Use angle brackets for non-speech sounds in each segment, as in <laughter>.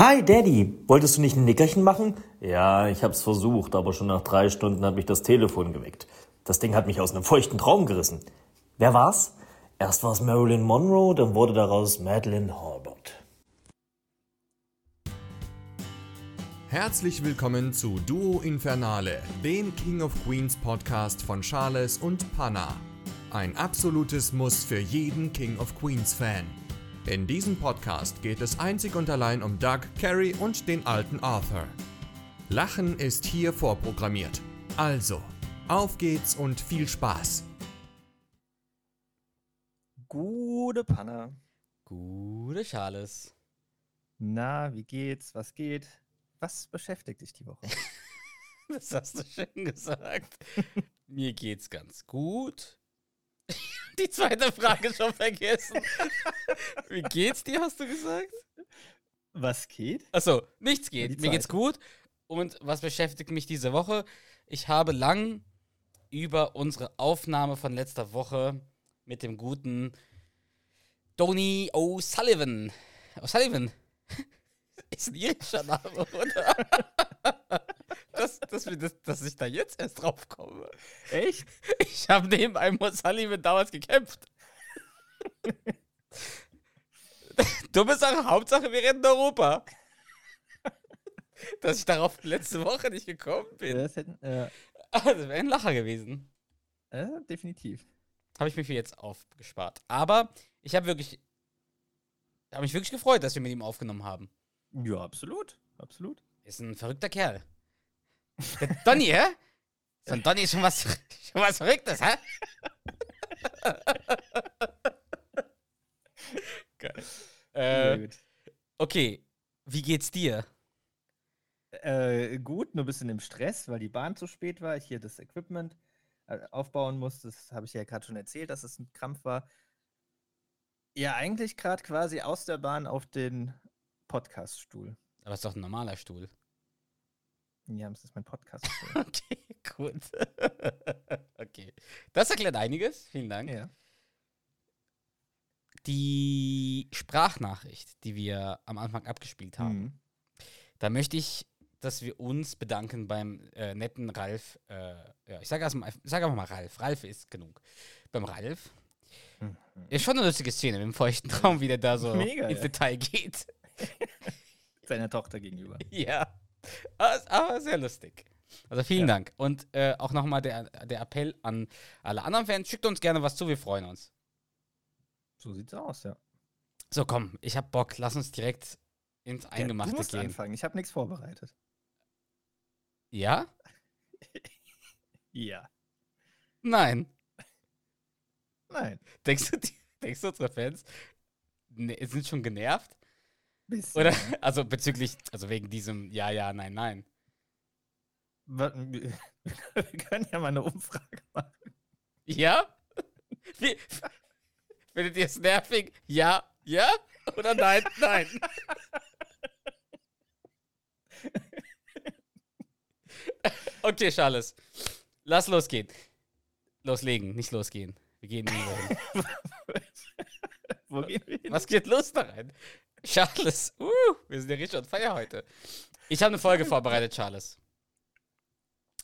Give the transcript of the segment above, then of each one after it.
Hi Daddy, wolltest du nicht ein Nickerchen machen? Ja, ich hab's versucht, aber schon nach drei Stunden hat mich das Telefon geweckt. Das Ding hat mich aus einem feuchten Traum gerissen. Wer war's? Erst war's Marilyn Monroe, dann wurde daraus Madeleine Harbert. Herzlich willkommen zu Duo Infernale, dem King of Queens Podcast von Charles und Panna. Ein absolutes Muss für jeden King of Queens Fan. In diesem Podcast geht es einzig und allein um Doug, Carrie und den alten Arthur. Lachen ist hier vorprogrammiert. Also, auf geht's und viel Spaß. Gute Panna. Gute Charles. Na, wie geht's? Was geht? Was beschäftigt dich die Woche? <laughs> Das hast du schön gesagt. <laughs> Mir geht's ganz gut. Die zweite Frage schon vergessen. Wie geht's dir, hast du gesagt? Was geht? Achso, nichts geht. Mir geht's gut. Und was beschäftigt mich diese Woche? Ich habe lang über unsere Aufnahme von letzter Woche mit dem guten Tony O'Sullivan. O'Sullivan. <laughs> Ist ein irischer Name, oder? Dass, dass, das, dass ich da jetzt erst drauf komme. Echt? Ich habe neben einem O'Sullivan damals gekämpft. <laughs> Dumme Sache, Hauptsache wir retten Europa. Dass ich darauf letzte Woche nicht gekommen bin. Das hätten, äh, Das wäre ein Lacher gewesen. äh, definitiv. Habe ich mir für jetzt aufgespart. Aber ich habe wirklich. habe mich wirklich gefreut, dass wir mit ihm aufgenommen haben. Ja, absolut. Absolut. Ist ein verrückter Kerl. Der Donny, hä? So ein Donny ist schon was, <laughs> schon was Verrücktes, hä? Geil. Äh, okay, wie geht's dir? Äh, gut, nur ein bisschen im Stress, weil die Bahn zu spät war. Ich hier das Equipment äh, aufbauen musste. Das habe ich ja gerade schon erzählt, dass es ein Krampf war. Ja, eigentlich gerade quasi aus der Bahn auf den Podcaststuhl. Aber ist doch ein normaler Stuhl. Ja, das ist mein Podcaststuhl. <laughs> Okay, gut. <laughs> okay. Das erklärt einiges. Vielen Dank. ja. Die Sprachnachricht, die wir am Anfang abgespielt haben, Mhm. da möchte ich, dass wir uns bedanken beim äh, netten Ralf. Äh, ja, ich sage erstmal, sag einfach mal Ralf. Ralf ist genug. Beim Ralf. Mhm. Ist schon eine lustige Szene mit dem feuchten Traum, wie der da so <laughs> Mega, ins ja. Detail geht. Seiner Tochter gegenüber. ja. Aber, aber sehr lustig. Also vielen Ja. Dank. Und äh, auch nochmal der, der Appell an alle anderen Fans. Schickt uns gerne was zu, wir freuen uns. So sieht's aus, ja. So, komm, ich hab Bock. Lass uns direkt ins ja Eingemachte du musst gehen. anfangen. Ich habe nichts vorbereitet. Ja? <laughs> Ja. Nein. Nein. Denkst du, die, <laughs> denkst du unsere Fans ne, sind schon genervt? Bisschen. Oder? <laughs> Also bezüglich, also wegen diesem Ja, ja, nein, nein. <laughs> Wir können ja mal eine Umfrage machen. Ja? Wie, findet ihr es nervig? Ja, ja? Oder nein, nein? <laughs> Okay, Charles. Lass losgehen. Loslegen, nicht losgehen. Wir gehen nie hin. Wo gehen wir hin? Was geht los da rein? Charles, uh, wir sind ja richtig on fire heute. Ich habe eine Folge vorbereitet, Charles.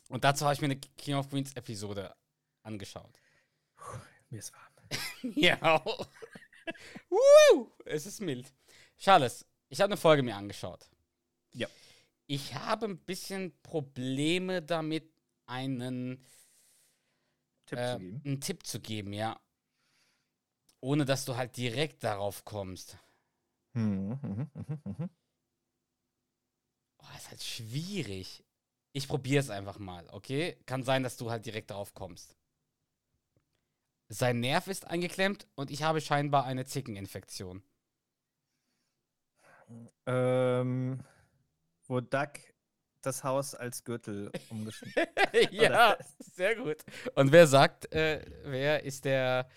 Und dazu habe ich mir eine King of Queens Episode angeschaut. Mir ist warm. <laughs> Ja. uh, es ist mild. Charles, ich habe eine Folge mir angeschaut. Ja. Ich habe ein bisschen Probleme damit, einen, Tipp äh, zu geben. einen Tipp zu geben, ja. Ohne dass du halt direkt darauf kommst. Mhm, mhm, mhm, mhm. Oh, ist halt schwierig. Ich probiere es einfach mal, okay? Kann sein, dass du halt direkt darauf kommst. Sein Nerv ist eingeklemmt und ich habe scheinbar eine Zickeninfektion. Ähm, wo Duck das Haus als Gürtel umgeschnitten <laughs> ja, <laughs> <laughs> sehr gut. Und wer sagt, äh, wer ist der,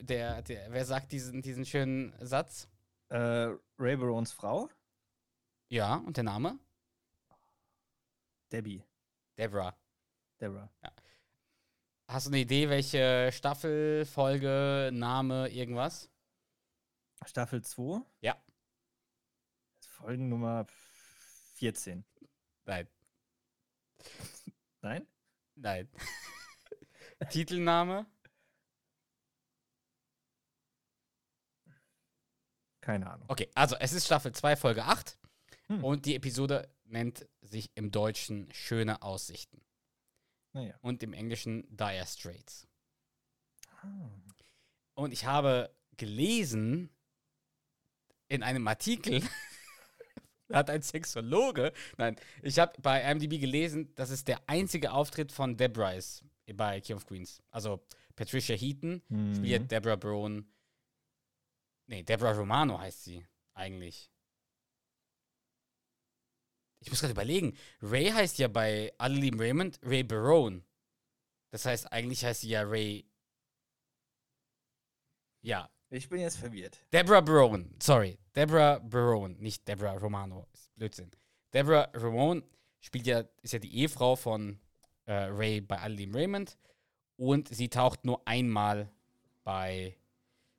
der, der, wer sagt diesen, diesen schönen Satz? Äh, Ray Barons Frau? Ja, und der Name? Debbie. Deborah. Deborah. Hast du eine Idee, welche Staffel, Folge, Name, irgendwas? Staffel 2? Ja. Folgennummer 14. Nein. Nein? Nein. <laughs> Titelname? Keine Ahnung. Okay, also es ist Staffel 2, Folge 8. Hm. Und die Episode nennt sich im Deutschen Schöne Aussichten. Naja. Und im Englischen Dire Straits. Ah. Und ich habe gelesen in einem Artikel, <laughs> hat ein Sexologe, nein, ich habe bei IMDb gelesen, dass es der einzige Auftritt von Deborah ist bei King of Queens. Also Patricia Heaton Mhm. spielt Deborah Brown. Nee, Deborah Romano heißt sie eigentlich. Ich muss gerade überlegen. Ray heißt ja bei Adeline Raymond Ray Barone. Das heißt, eigentlich heißt sie ja Ray. Ja, Ich bin jetzt verwirrt. Deborah Barone, sorry. Deborah Barone, nicht Deborah Romano. Ist Blödsinn. Deborah Ramone spielt ja, ist ja die Ehefrau von äh, Ray bei Adeline Raymond. Und sie taucht nur einmal bei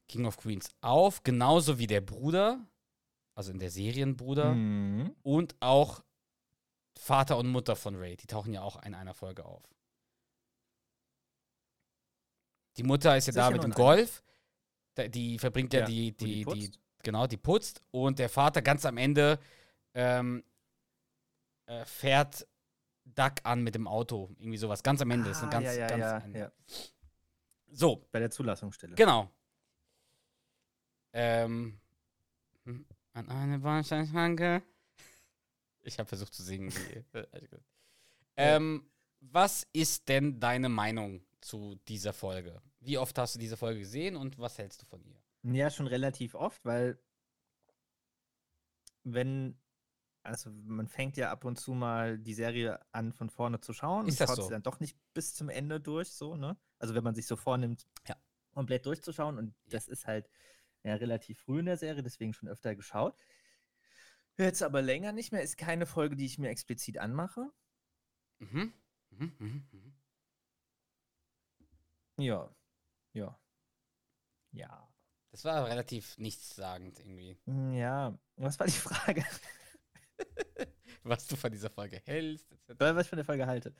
King of Queens auf, genauso wie der Bruder, also in der Serienbruder, Mhm. und auch Vater und Mutter von Ray. Die tauchen ja auch in einer Folge auf. Die Mutter ist ja da Sicher mit dem. Golf. Da- Die verbringt ja, Ja, die, die die, die, putzt. genau, die putzt. Und der Vater ganz am Ende ähm, äh, fährt Duck an mit dem Auto. Irgendwie sowas. Ganz am Ende. ist ein Ah, ganz, ja, ja, ganz ja. So, Bei der Zulassungsstelle. Genau. Ähm, hm, an eine Bahnsteinschranke. Ich habe versucht zu singen. Äh, <laughs> ähm, was ist denn deine Meinung zu dieser Folge? Wie oft hast du diese Folge gesehen und was hältst du von ihr? Ja, schon relativ oft, weil wenn, also man fängt ja ab und zu mal die Serie an, von vorne zu schauen Ist und das schaut so? sie dann doch nicht bis zum Ende durch, so, ne? Also wenn man sich so vornimmt, Ja. komplett durchzuschauen und das ist halt ja, relativ früh in der Serie, deswegen schon öfter geschaut. Jetzt aber länger nicht mehr, ist keine Folge, die ich mir explizit anmache. Mhm. Mhm, mhm, mhm. Ja, ja. Ja. Das war relativ nichtssagend irgendwie, Hm, Ja, was war die Frage? <laughs> was du von dieser Folge hältst. etc. Weil, was ich von der Folge halte.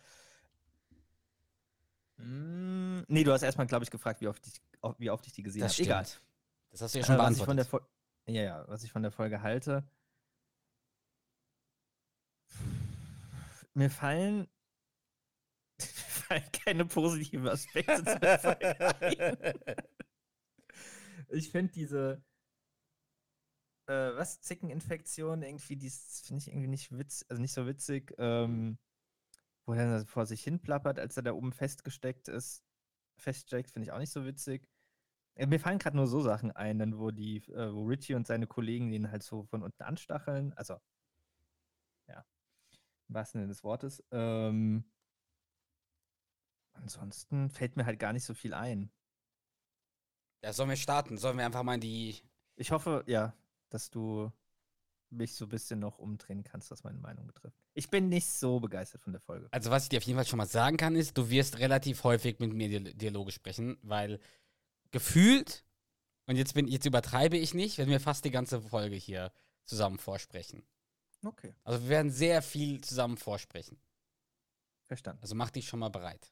Mm, nee, du hast erstmal, glaube ich, gefragt, wie oft ich, wie oft ich die gesehen Das habe. Egal. Das hast du ja schon was ich von der beantwortet. Fol ja, ja, was ich von der Folge halte. Mir fallen, <laughs> mir fallen keine positiven Aspekte zu der Folge ein. Ich finde diese, äh, was, Zickeninfektion, irgendwie, die finde ich irgendwie nicht witz, also nicht so witzig, ähm, wo er vor sich hin plappert, als er da oben festgesteckt ist, feststeckt, finde ich auch nicht so witzig. Äh, Mir fallen gerade nur so Sachen ein, dann wo die, äh, wo Richie und seine Kollegen den halt so von unten anstacheln. Also, ja, im wahrsten Sinne des Wortes. Ähm, ansonsten fällt mir halt gar nicht so viel ein. Ja, sollen wir starten? Sollen wir einfach mal in die Ich hoffe, ja, dass du mich so ein bisschen noch umdrehen kannst, was meine Meinung betrifft. Ich bin nicht so begeistert von der Folge. Also was ich dir auf jeden Fall schon mal sagen kann, ist, du wirst relativ häufig mit mir Dial- Dialoge sprechen, weil gefühlt, und jetzt, bin, jetzt übertreibe ich nicht, wenn wir fast die ganze Folge hier zusammen vorsprechen. Okay, Also wir werden sehr viel zusammen vorsprechen. verstanden. Also mach dich schon mal bereit.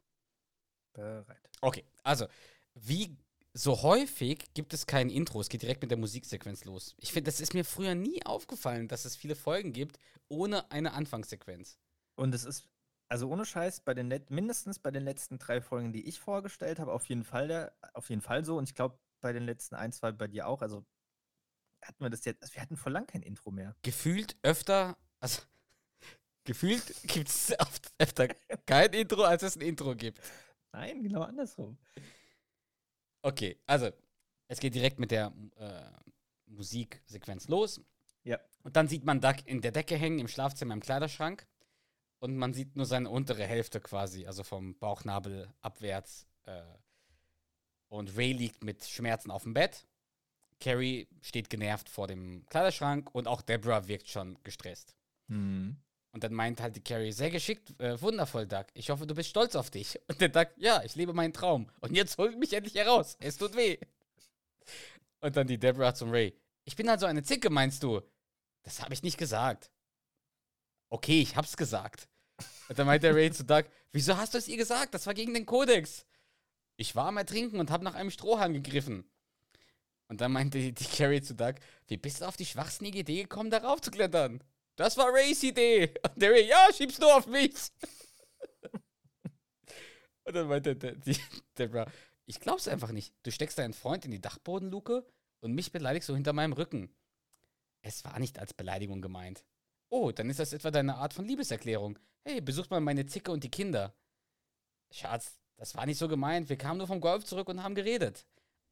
Bereit. Okay, also wie so häufig gibt es kein Intro, es geht direkt mit der Musiksequenz los. Ich finde, das ist mir früher nie aufgefallen, dass es viele Folgen gibt ohne eine Anfangssequenz. Und es ist, also ohne Scheiß, bei den Let mindestens bei den letzten drei Folgen, die ich vorgestellt habe, auf jeden Fall der, auf jeden Fall so. Und ich glaube, bei den letzten ein, zwei bei dir auch. Also hatten wir das jetzt, also wir hatten vor lang kein Intro mehr. gefühlt öfter, also <laughs> gefühlt gibt es öfter kein Intro, als es ein Intro gibt. Nein, genau andersrum. Okay, also es geht direkt mit der äh, Musiksequenz los. Ja. Und dann sieht man Duck in der Decke hängen, im Schlafzimmer, im Kleiderschrank. Und man sieht nur seine untere Hälfte quasi, also vom Bauchnabel abwärts. Äh, und Ray liegt mit Schmerzen auf dem Bett. Carrie steht genervt vor dem Kleiderschrank und auch Deborah wirkt schon gestresst. Hm. Und dann meint halt die Carrie, sehr geschickt, äh, wundervoll, Doug. Ich hoffe, du bist stolz auf dich. Und der Doug, ja, ich lebe meinen Traum. Und jetzt holt mich endlich heraus. Es tut weh. Und dann die Deborah zum Ray. Ich bin also eine Zicke, meinst du? das habe ich nicht gesagt. Okay, ich hab's gesagt. Und dann meinte Ray zu Doug, wieso hast du es ihr gesagt? Das war gegen den Kodex. Ich war am Ertrinken und habe nach einem Strohhalm gegriffen. Und dann meinte die, die Carrie zu Doug, wie bist du auf die schwachsinnige Idee gekommen, darauf zu klettern? Das war Rays Idee. Und der Ray, ja, schieb's nur auf mich. <laughs> und dann meinte der, die, Deborah, ich glaub's einfach nicht. Du steckst deinen Freund in die Dachbodenluke und mich beleidigst du hinter meinem Rücken. Es war nicht als Beleidigung gemeint. Oh, dann ist das etwa deine Art von Liebeserklärung. Hey, besucht mal meine Zicke und die Kinder. Schatz, das war nicht so gemeint. Wir kamen nur vom Golf zurück und haben geredet.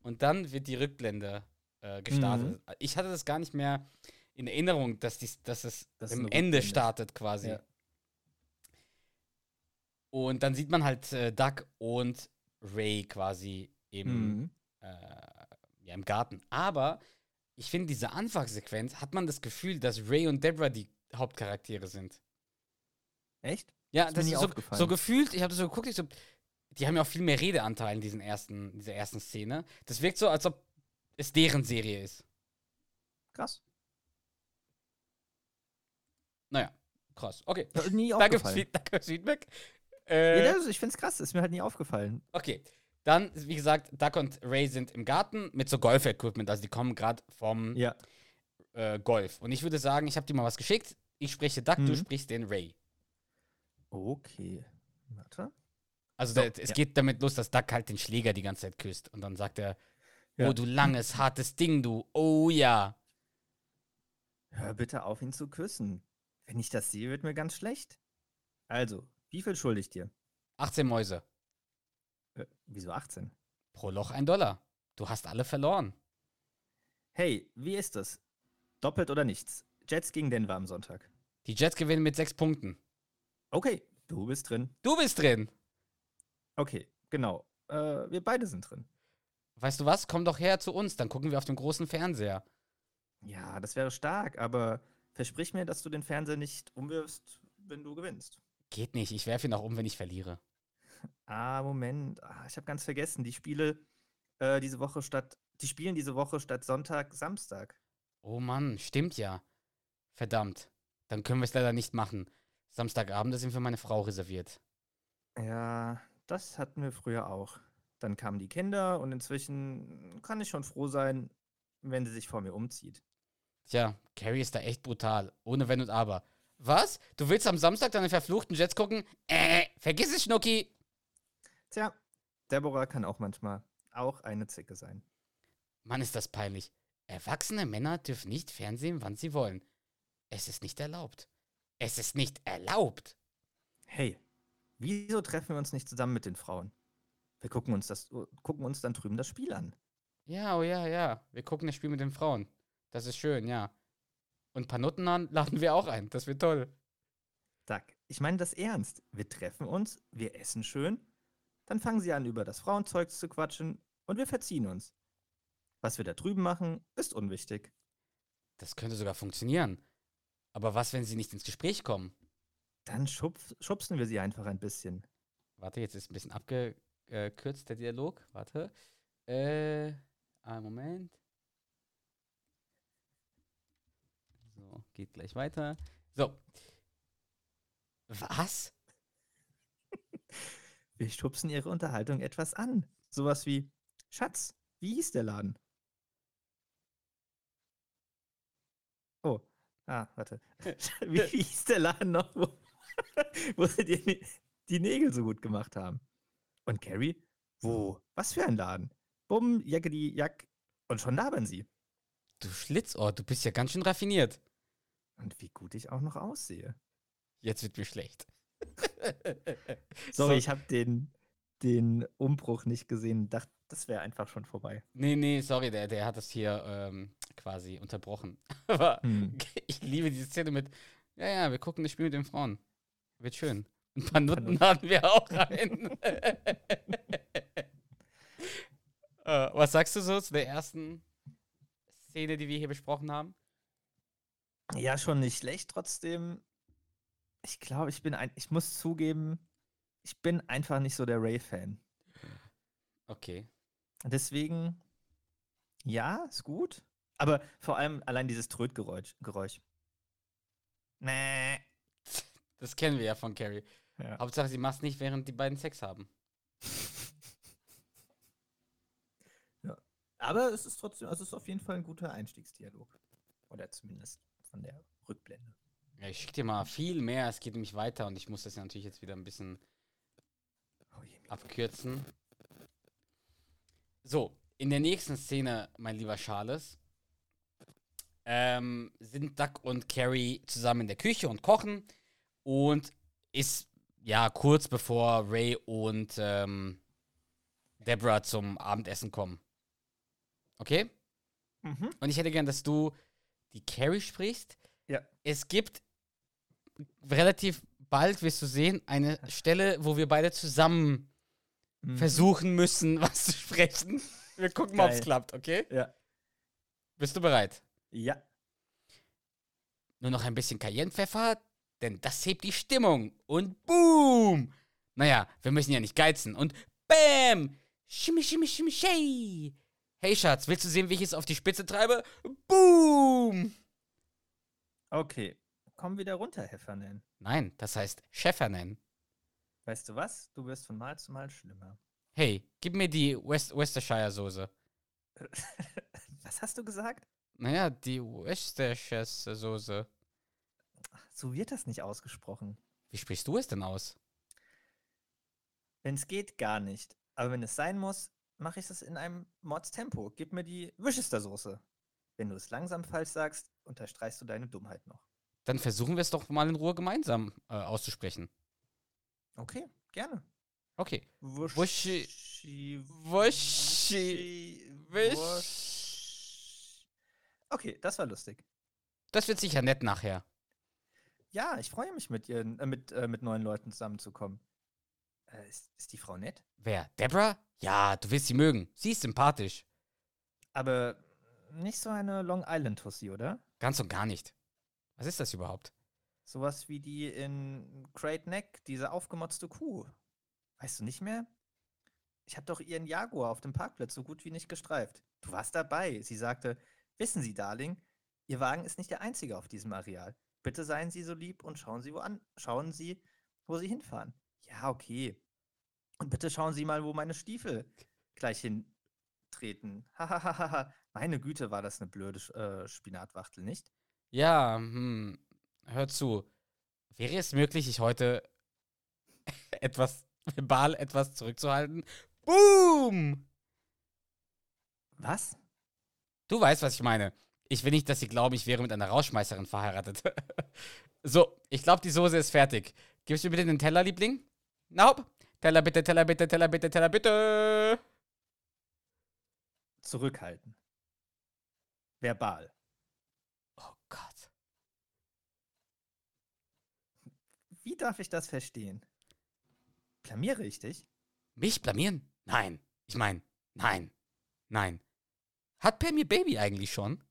Und dann wird die Rückblende äh, gestartet. Mhm. Ich hatte das gar nicht mehr in Erinnerung, dass, dies, dass es Das im Ende startet quasi. Ja. Und dann sieht man halt äh, Doug und Ray quasi im, Mhm. äh, ja, im Garten. Aber ich finde, diese Anfangssequenz hat man das Gefühl, dass Ray und Deborah die Hauptcharaktere sind. Echt? Ja, Ist das ist so, aufgefallen. so gefühlt, ich habe das so geguckt, ich so, die haben ja auch viel mehr Redeanteil in diesen ersten, dieser ersten Szene. Das wirkt so, als ob es deren Serie ist. Krass. Naja, krass. Okay. Ja, nie Danke aufgefallen. Danke fürs Feedback. Äh, Ja, das, ich find's krass, ist mir halt nie aufgefallen. Okay. Dann, wie gesagt, Duck und Ray sind im Garten mit so Golf-Equipment. Also die kommen gerade vom Ja. äh, Golf. Und ich würde sagen, ich habe dir mal was geschickt. Ich spreche Duck, du Mhm. sprichst den Ray. Okay. Warte. Also So, der, es ja. geht damit los, dass Duck halt den Schläger die ganze Zeit küsst. Und dann sagt er, Ja. oh du langes, hartes Ding, du. Oh ja. Hör bitte auf, ihn zu küssen. Wenn ich das sehe, wird mir ganz schlecht. Also, wie viel schulde ich dir? 18 Mäuse. Äh, wieso 18? Pro Loch ein Dollar. Du hast alle verloren. Hey, wie ist das? Doppelt oder nichts? Jets gegen Denver am Sonntag. Die Jets gewinnen mit sechs Punkten. Okay, du bist drin. Du bist drin. Okay, genau. Äh, wir beide sind drin. Weißt du was? Komm doch her zu uns, dann gucken wir auf dem großen Fernseher. Ja, das wäre stark, aber versprich mir, dass du den Fernseher nicht umwirfst, wenn du gewinnst. Geht nicht, ich werfe ihn auch um, wenn ich verliere. Ah, Moment. Ah, ich habe ganz vergessen. Die Spiele äh, diese Woche statt. Die spielen diese Woche statt Sonntag, Samstag. Oh Mann, stimmt ja. Verdammt. Dann können wir es leider nicht machen. Samstagabend sind für meine Frau reserviert. Ja, das hatten wir früher auch. Dann kamen die Kinder und inzwischen kann ich schon froh sein, wenn sie sich vor mir umzieht. Tja, Carrie ist da echt brutal. Ohne Wenn und Aber. Was? Du willst am Samstag deine verfluchten Jets gucken? Äh, vergiss es, Schnucki. Tja, Deborah kann auch manchmal auch eine Zicke sein. Mann, ist das peinlich. Erwachsene Männer dürfen nicht fernsehen, wann sie wollen. Es ist nicht erlaubt. Es ist nicht erlaubt. Hey, wieso treffen wir uns nicht zusammen mit den Frauen? Wir gucken uns, das, gucken uns dann drüben das Spiel an. Ja, oh ja, ja. Wir gucken das Spiel mit den Frauen. Das ist schön, ja. Und ein paar Nutten an laden wir auch ein. Das wird toll. Duck, ich meine das ernst. Wir treffen uns, wir essen schön, dann fangen sie an, über das Frauenzeug zu quatschen und wir verziehen uns. Was wir da drüben machen, ist unwichtig. Das könnte sogar funktionieren. Aber was, wenn sie nicht ins Gespräch kommen? Dann schubs, schubsen wir sie einfach ein bisschen. Warte, jetzt ist ein bisschen abgekürzt der Dialog. Warte. Äh, einen Moment. So, geht gleich weiter. So. Was? <laughs> Wir schubsen ihre Unterhaltung etwas an. Sowas wie, Schatz, wie hieß der Laden? Oh, ah, warte. wie, <laughs> wie hieß der Laden noch, wo, <laughs> wo sie die, die Nägel so gut gemacht haben? Und Carrie, wo? Was für ein Laden? Bumm, Jackedi, Jack. Und schon labern sie. Du Schlitzohr, du bist ja ganz schön raffiniert. Und wie gut ich auch noch aussehe. Jetzt wird mir schlecht. <laughs> Sorry, So. ich habe den, den Umbruch nicht gesehen. Dachte, das wäre einfach schon vorbei. Nee, nee, sorry, der, der hat das hier ähm, quasi unterbrochen. <laughs> Aber Hm. <laughs> ich liebe diese Szene mit, ja, ja, wir gucken das Spiel mit den Frauen. Wird schön. <laughs> Ein paar Nutten laden wir auch rein. äh, was sagst du so zu der ersten Szene, die wir hier besprochen haben? Ja, schon nicht schlecht. Trotzdem, ich glaube, ich bin ein, ich muss zugeben, ich bin einfach nicht so der Ray-Fan. Okay. Deswegen, ja, ist gut. Aber vor allem allein dieses Trötgeräusch. Geräusch. Nee. Das kennen wir ja von Carrie. Ja. Hauptsache, sie macht es nicht, während die beiden Sex haben. <laughs> Aber es ist trotzdem, also es ist auf jeden Fall ein guter Einstiegsdialog. Oder zumindest von der Rückblende. Ja, ich schicke dir mal viel mehr. Es geht nämlich weiter und ich muss das ja natürlich jetzt wieder ein bisschen Oh je, abkürzen. So, in der nächsten Szene, mein lieber Charles, ähm, sind Duck und Carrie zusammen in der Küche und kochen und ist ja kurz bevor Ray und ähm, Deborah zum Abendessen kommen. Okay? Mhm. Und ich hätte gern, dass du die Carrie sprichst. Ja. Es gibt relativ bald, wirst du sehen, eine Stelle, wo wir beide zusammen Mhm. versuchen müssen, <laughs> was zu sprechen. Wir gucken mal, ob es klappt, okay? Ja. Bist du bereit? Ja. Nur noch ein bisschen Cayennepfeffer, denn das hebt die Stimmung. Und boom! Naja, wir müssen ja nicht geizen. Und bam! Shimmy, shimmy, shimmy, shay! Hey Schatz, willst du sehen, wie ich es auf die Spitze treibe? Boom! Okay. Komm wieder runter, Heffernan. Nein, das heißt Schäfer nennen. Weißt du was? Du wirst von Mal zu Mal schlimmer. Hey, gib mir die West Worcestershire Soße. <laughs> was hast du gesagt? Naja, die Worcestershire Soße. So wird das nicht ausgesprochen. Wie sprichst du es denn aus? Wenn es geht, gar nicht. Aber wenn es sein muss, mache ich es in einem Mordstempo. Gib mir die Worcestersoße. Wenn du es langsam falsch sagst, unterstreichst du deine Dummheit noch. Dann versuchen wir es doch mal in Ruhe gemeinsam äh, auszusprechen. Okay, gerne. Okay. Wuschi. Wuschi. Wisch. Wusch. Okay, das war lustig. Das wird sicher nett nachher. Ja, ich freue mich mit ihr, äh, mit, äh, mit neuen Leuten zusammenzukommen. Äh, ist, ist die Frau nett? Wer? Deborah? Ja, du wirst sie mögen. Sie ist sympathisch. Aber nicht so eine Long Island Tussi, oder? Ganz und gar nicht. Was ist das überhaupt? Sowas wie die in Great Neck, diese aufgemotzte Kuh. Weißt du nicht mehr? Ich habe doch ihren Jaguar auf dem Parkplatz so gut wie nicht gestreift. Du warst dabei. Sie sagte, wissen Sie, Darling, Ihr Wagen ist nicht der einzige auf diesem Areal. Bitte seien Sie so lieb und schauen Sie, wo an, schauen Sie, wo Sie hinfahren. Ja, okay. Und bitte schauen Sie mal, wo meine Stiefel gleich hintreten. <laughs> Hahaha. Meine Güte, war das eine blöde äh, Spinatwachtel, nicht? Ja, hm, hör zu. Wäre es möglich, ich heute <laughs> etwas verbal etwas zurückzuhalten? Boom! Was? Du weißt, was ich meine. Ich will nicht, dass sie glauben, ich wäre mit einer Rauschmeisterin verheiratet. <laughs> so, ich glaube, die Soße ist fertig. Gibst du mir bitte den Teller, Liebling? Nope. Teller bitte, Teller bitte, Teller bitte, Teller bitte. Zurückhalten. Verbal. Oh Gott. Wie darf ich das verstehen? Blamiere ich dich? Mich blamieren? Nein. Ich meine, nein. Nein. Hat Pam ihr Baby eigentlich schon?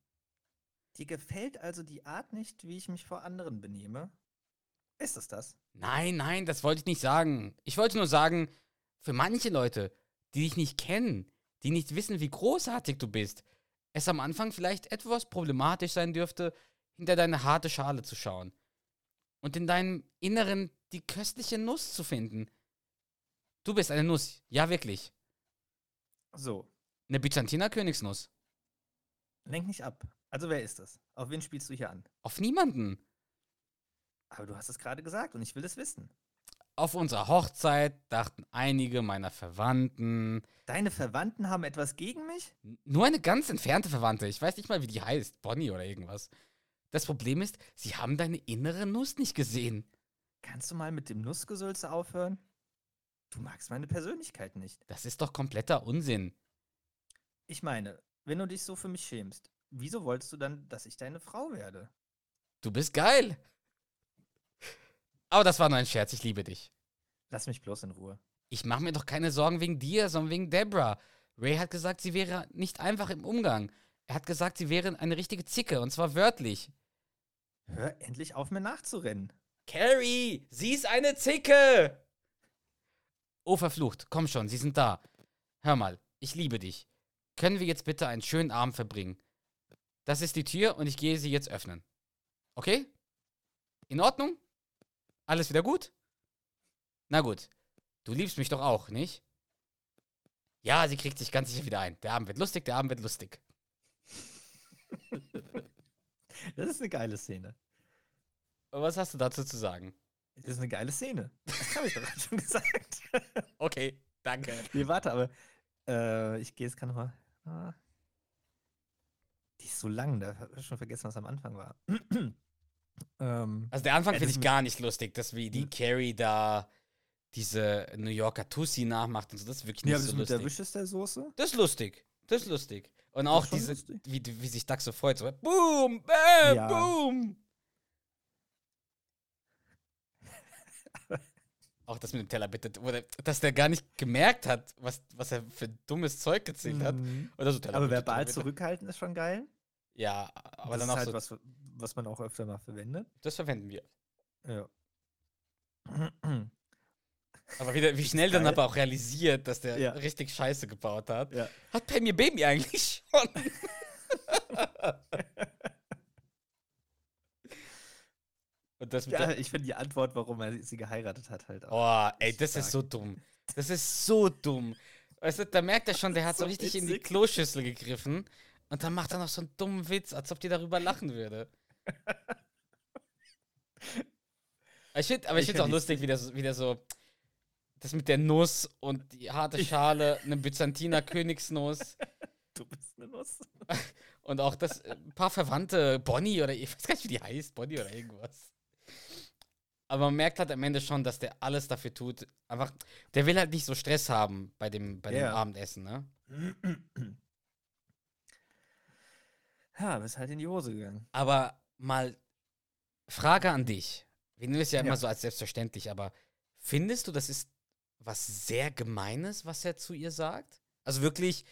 Dir gefällt also die Art nicht, wie ich mich vor anderen benehme? Ist es das? Nein, nein, das wollte ich nicht sagen. Ich wollte nur sagen, für manche Leute, die dich nicht kennen, die nicht wissen, wie großartig du bist, es am Anfang vielleicht etwas problematisch sein dürfte, hinter deine harte Schale zu schauen. Und in deinem Inneren die köstliche Nuss zu finden. Du bist eine Nuss, ja wirklich. So, Eine Byzantiner Königsnuss. lenk nicht ab. Also wer ist es? Auf wen spielst du hier an? Auf niemanden. Aber du hast es gerade gesagt und ich will es wissen. Auf unserer Hochzeit dachten einige meiner Verwandten, Deine Verwandten haben etwas gegen mich? Nur eine ganz entfernte Verwandte. Ich weiß nicht mal, wie die heißt. Bonnie oder irgendwas. Das Problem ist, sie haben deine innere Nuss nicht gesehen. Kannst du mal mit dem Nussgesülze aufhören? Du magst meine Persönlichkeit nicht. Das ist doch kompletter Unsinn. Ich meine, wenn du dich so für mich schämst, wieso wolltest du dann, dass ich deine Frau werde? Du bist geil. Aber das war nur ein Scherz. Ich liebe dich. Lass mich bloß in Ruhe. Ich mache mir doch keine Sorgen wegen dir, sondern wegen Deborah. Ray hat gesagt, sie wäre nicht einfach im Umgang. Er hat gesagt, sie wäre eine richtige Zicke, und zwar wörtlich. Hör endlich auf, mir nachzurennen. Carrie, sie ist eine Zicke! Oh, verflucht, komm schon, sie sind da. Hör mal, ich liebe dich. Können wir jetzt bitte einen schönen Abend verbringen? Das ist die Tür und ich gehe sie jetzt öffnen. Okay? in Ordnung? Alles wieder gut? Na gut. Du liebst mich doch auch, nicht? Ja, sie kriegt sich ganz sicher wieder ein. Der Abend wird lustig, der Abend wird lustig. <laughs> Das ist eine geile Szene. Und was hast du dazu zu sagen? Das ist eine geile Szene. Das habe ich doch gerade schon gesagt. <laughs> Okay, danke. nee, warte, aber äh, ich gehe jetzt gerade nochmal. Ah. Die ist so lang, da habe ich schon vergessen, was am Anfang war. <clears throat> ähm, Also der Anfang Ja, finde ich gar nicht lustig, dass wie die Hm. Carrie da diese New Yorker Tussi nachmacht und so. Das ist wirklich nicht ja, so das mit der lustig. Worcestersoße? Das ist lustig. Das ist lustig. Und auch diese, lustig. wie, wie sich Duck so freut. So, boom, bam, Ja. boom. <laughs> auch das mit dem Teller, bitte. Oder, dass der gar nicht gemerkt hat, was, was er für dummes Zeug gezählt hat. Mhm. Oder so Teller, Aber bitte, verbal Teller, zurückhalten ist schon geil. Ja, aber das dann ist auch halt so, was, was man auch öfter mal verwendet. das verwenden wir. Ja. Aber wieder, wie schnell dann aber auch realisiert, dass der Ja. richtig Scheiße gebaut hat. ja. Hat Pammy Baby eigentlich schon? <laughs> Und das ja ich finde die Antwort, warum er sie geheiratet hat, halt auch. Oh, ey, das ist stark. so dumm. Das ist so dumm. Weißt du, da merkt er schon, der <laughs> hat so So richtig in die witzig. Kloschüssel gegriffen. Und dann macht er noch so einen dummen Witz, als ob die darüber lachen würde. <laughs> Ich find, aber ich Ich finde es auch lustig, wie der, so- wie der so. Das mit der Nuss und die harte Schale, eine Byzantiner Königsnuss. <laughs> Du bist eine Nuss. <laughs> Und auch das, äh, ein paar Verwandte, Bonnie oder ich weiß gar nicht, wie die heißt, Bonnie oder irgendwas. Aber man merkt halt am Ende schon, dass der alles dafür tut. Einfach, der will halt nicht so Stress haben bei dem, bei dem Ja. Abendessen, ne? <clears throat> Ja, bist halt in die Hose gegangen. Aber mal Frage an dich. Wir nehmen es ja immer Ja. so als selbstverständlich, aber findest du, das ist was sehr Gemeines, was er zu ihr sagt? Also wirklich,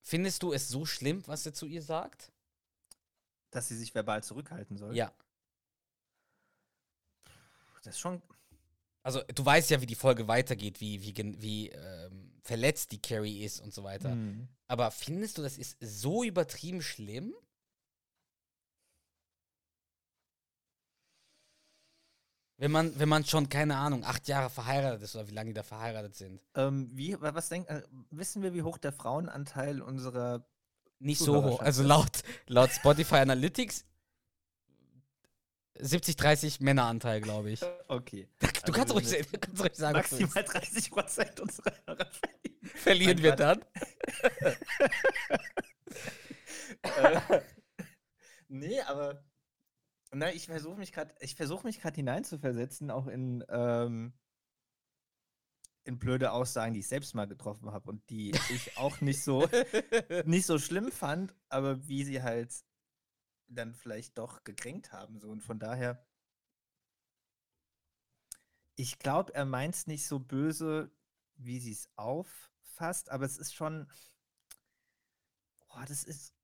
findest du es so schlimm, was er zu ihr sagt? Dass sie sich verbal zurückhalten soll. Ja. Das ist schon. Also, du weißt ja, wie die Folge weitergeht, wie, wie, wie ähm, verletzt die Carrie ist und so weiter. Mhm. Aber findest du, das ist so übertrieben schlimm? Wenn man, wenn man schon, keine Ahnung, acht Jahre verheiratet ist oder wie lange die da verheiratet sind. Ähm, wie, wa- was denk, äh, wissen wir, wie hoch der Frauenanteil unserer. Nicht so hoch. Also laut, laut Spotify Analytics 70-30 Männeranteil, glaube ich. Okay. Du Also kannst ruhig, du kannst ruhig sagen. Maximal 30 Prozent unserer Hörer verlieren. verlieren wir dann. <laughs> Äh, nee, aber. Na, ich versuche mich gerade, ich versuche mich gerade hineinzuversetzen, auch in, ähm, in blöde Aussagen, die ich selbst mal getroffen habe und die ich auch nicht so, <laughs> nicht so schlimm fand, aber wie sie halt dann vielleicht doch gekränkt haben. So. Und von daher, ich glaube, er meint es nicht so böse, wie sie es auffasst, aber es ist schon. Boah, das ist.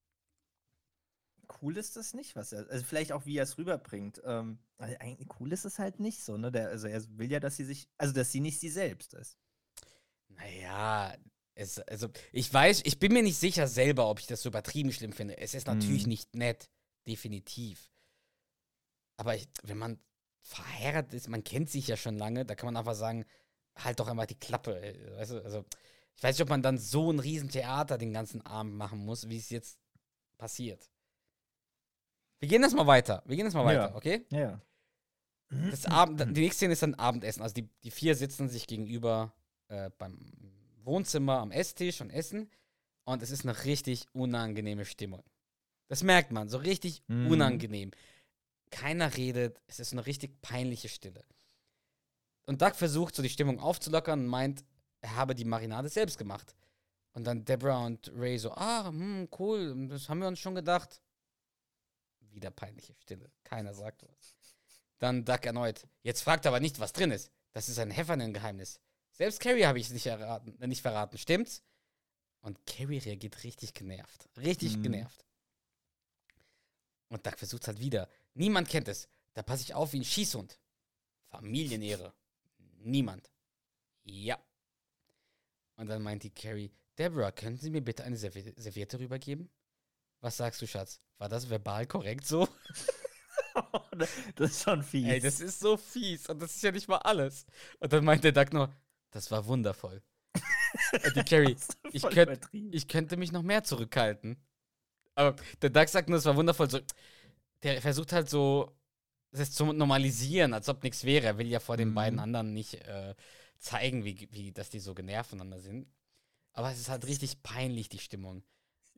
Cool ist das nicht, was er. Also vielleicht auch, wie er es rüberbringt. Ähm, also eigentlich cool ist es halt nicht so, ne? Der, also er will ja, dass sie sich. Also dass sie nicht sie selbst ist. Naja, es, also ich weiß, ich bin mir nicht sicher selber, ob ich das so übertrieben schlimm finde. Es ist natürlich Mhm. nicht nett, definitiv. Aber ich, wenn man verheiratet ist, man kennt sich ja schon lange, da kann man einfach sagen, halt doch einfach die Klappe. Weißt du, also ich weiß nicht, ob man dann so ein Riesentheater den ganzen Abend machen muss, wie es jetzt passiert. Wir gehen das mal weiter. Wir gehen das mal weiter, Ja. okay? Ja. Das Abend, die nächste Szene ist dann Abendessen. Also die, die vier sitzen sich gegenüber äh, beim Wohnzimmer am Esstisch und essen. Und es ist eine richtig unangenehme Stimmung. Das merkt man, so richtig Mhm. unangenehm. Keiner redet, es ist eine richtig peinliche Stille. Und Doug versucht so die Stimmung aufzulockern und meint, er habe die Marinade selbst gemacht. Und dann Deborah und Ray so, ah, hm, cool, das haben wir uns schon gedacht. Wieder peinliche Stille. Keiner sagt was. Dann Duck erneut. Jetzt fragt aber nicht, was drin ist. Das ist ein Heffernan-Geheimnis. Selbst Carrie habe ich es nicht, erraten, äh, nicht verraten. Stimmt's? Und Carrie reagiert richtig genervt. Richtig Mhm. genervt. Und Duck versucht halt wieder. Niemand kennt es. Da passe ich auf wie ein Schießhund. Familienehre. Niemand. Ja. Und dann meint die Carrie, Deborah, könnten Sie mir bitte eine Servi Serviette rübergeben? Was sagst du, Schatz? War das verbal korrekt so? <laughs> das ist schon fies. Ey, das ist so fies und das ist ja nicht mal alles. Und dann meint der Duck nur, das war wundervoll. <laughs> und die Carrie, ich, könnt, ich könnte mich noch mehr zurückhalten. Aber der Duck sagt nur, das war wundervoll. So, der versucht halt so, das zu normalisieren, als ob nichts wäre. Er will ja vor den Mhm. beiden anderen nicht äh, zeigen, wie, wie, dass die so genervt voneinander sind. Aber es ist halt richtig peinlich, die Stimmung.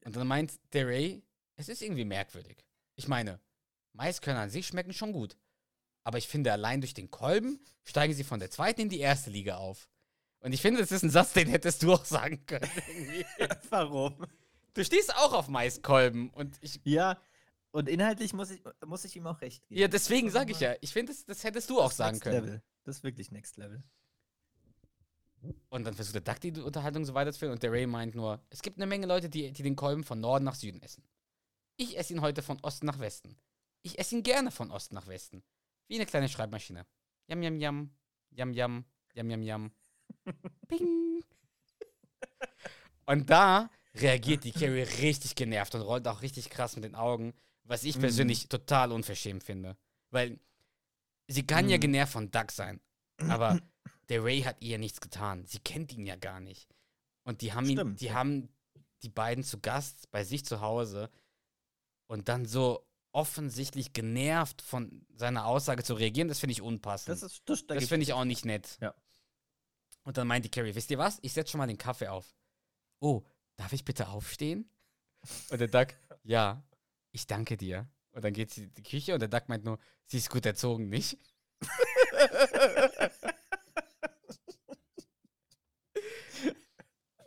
Und dann meint der Ray, es ist irgendwie merkwürdig. Ich meine, Maiskörner an sich schmecken schon gut. Aber ich finde, allein durch den Kolben steigen sie von der zweiten in die erste Liga auf. Und ich finde, das ist ein Satz, den hättest du auch sagen können. <laughs> Warum? Du stehst auch auf Maiskolben und ich. Ja, und inhaltlich muss ich, muss ich ihm auch recht geben. Ja, deswegen sage ich ja. Ich finde, das, das hättest du auch das ist sagen Next können. Level. Das ist wirklich Next Level. Und dann versucht der Duck die Unterhaltung so weiterzuführen und der Ray meint nur, es gibt eine Menge Leute, die, die den Kolben von Norden nach Süden essen. Ich esse ihn heute von Osten nach Westen. Ich esse ihn gerne von Osten nach Westen. Wie eine kleine Schreibmaschine. Yam, yam, yam. Yam, yam. Yam, yam, yam. Bing. <laughs> Und da reagiert die Carrie richtig genervt und rollt auch richtig krass mit den Augen, was ich Mhm. persönlich total unverschämt finde. Weil sie kann ja Mhm. genervt von Duck sein, aber <clears throat> der Ray hat ihr nichts getan. Sie kennt ihn ja gar nicht. Und die haben ihn, Stimmt, die ja. haben die beiden zu Gast bei sich zu Hause und dann so offensichtlich genervt von seiner Aussage zu reagieren, das finde ich unpassend. Das ist das, da Das finde ich auch nicht nett. Ja. Und dann meint die Carrie, wisst ihr was? Ich setze schon mal den Kaffee auf. Oh, darf ich bitte aufstehen? Und der Duck, ja, ich danke dir. Und dann geht sie in die Küche und der Duck meint nur, sie ist gut erzogen, nicht? <laughs>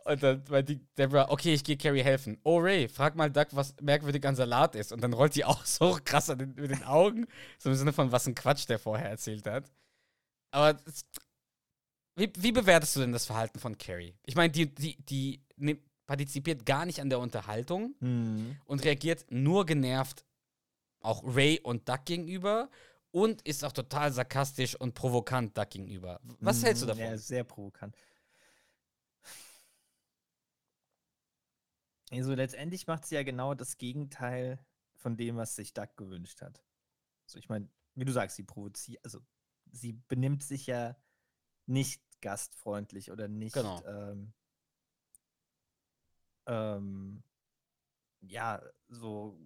Und dann meint die Deborah, okay, ich gehe Carrie helfen. Oh Ray, frag mal Duck, was merkwürdig an Salat ist. Und dann rollt sie <laughs> auch so krass an den, mit den Augen. So im Sinne von, was ein Quatsch der vorher erzählt hat. Aber wie, wie bewertest du denn das Verhalten von Carrie? Ich meine, die, die, die ne, partizipiert gar nicht an der Unterhaltung Mhm. und reagiert nur genervt auch Ray und Duck gegenüber und ist auch total sarkastisch und provokant Duck gegenüber. Was hältst du Mhm, davon? Ja, sehr provokant. Also letztendlich macht sie ja genau das Gegenteil von dem, was sich Duck gewünscht hat. Also ich meine, wie du sagst, sie provoziert, also sie benimmt sich ja nicht gastfreundlich oder nicht Genau. ähm, ähm, ja, so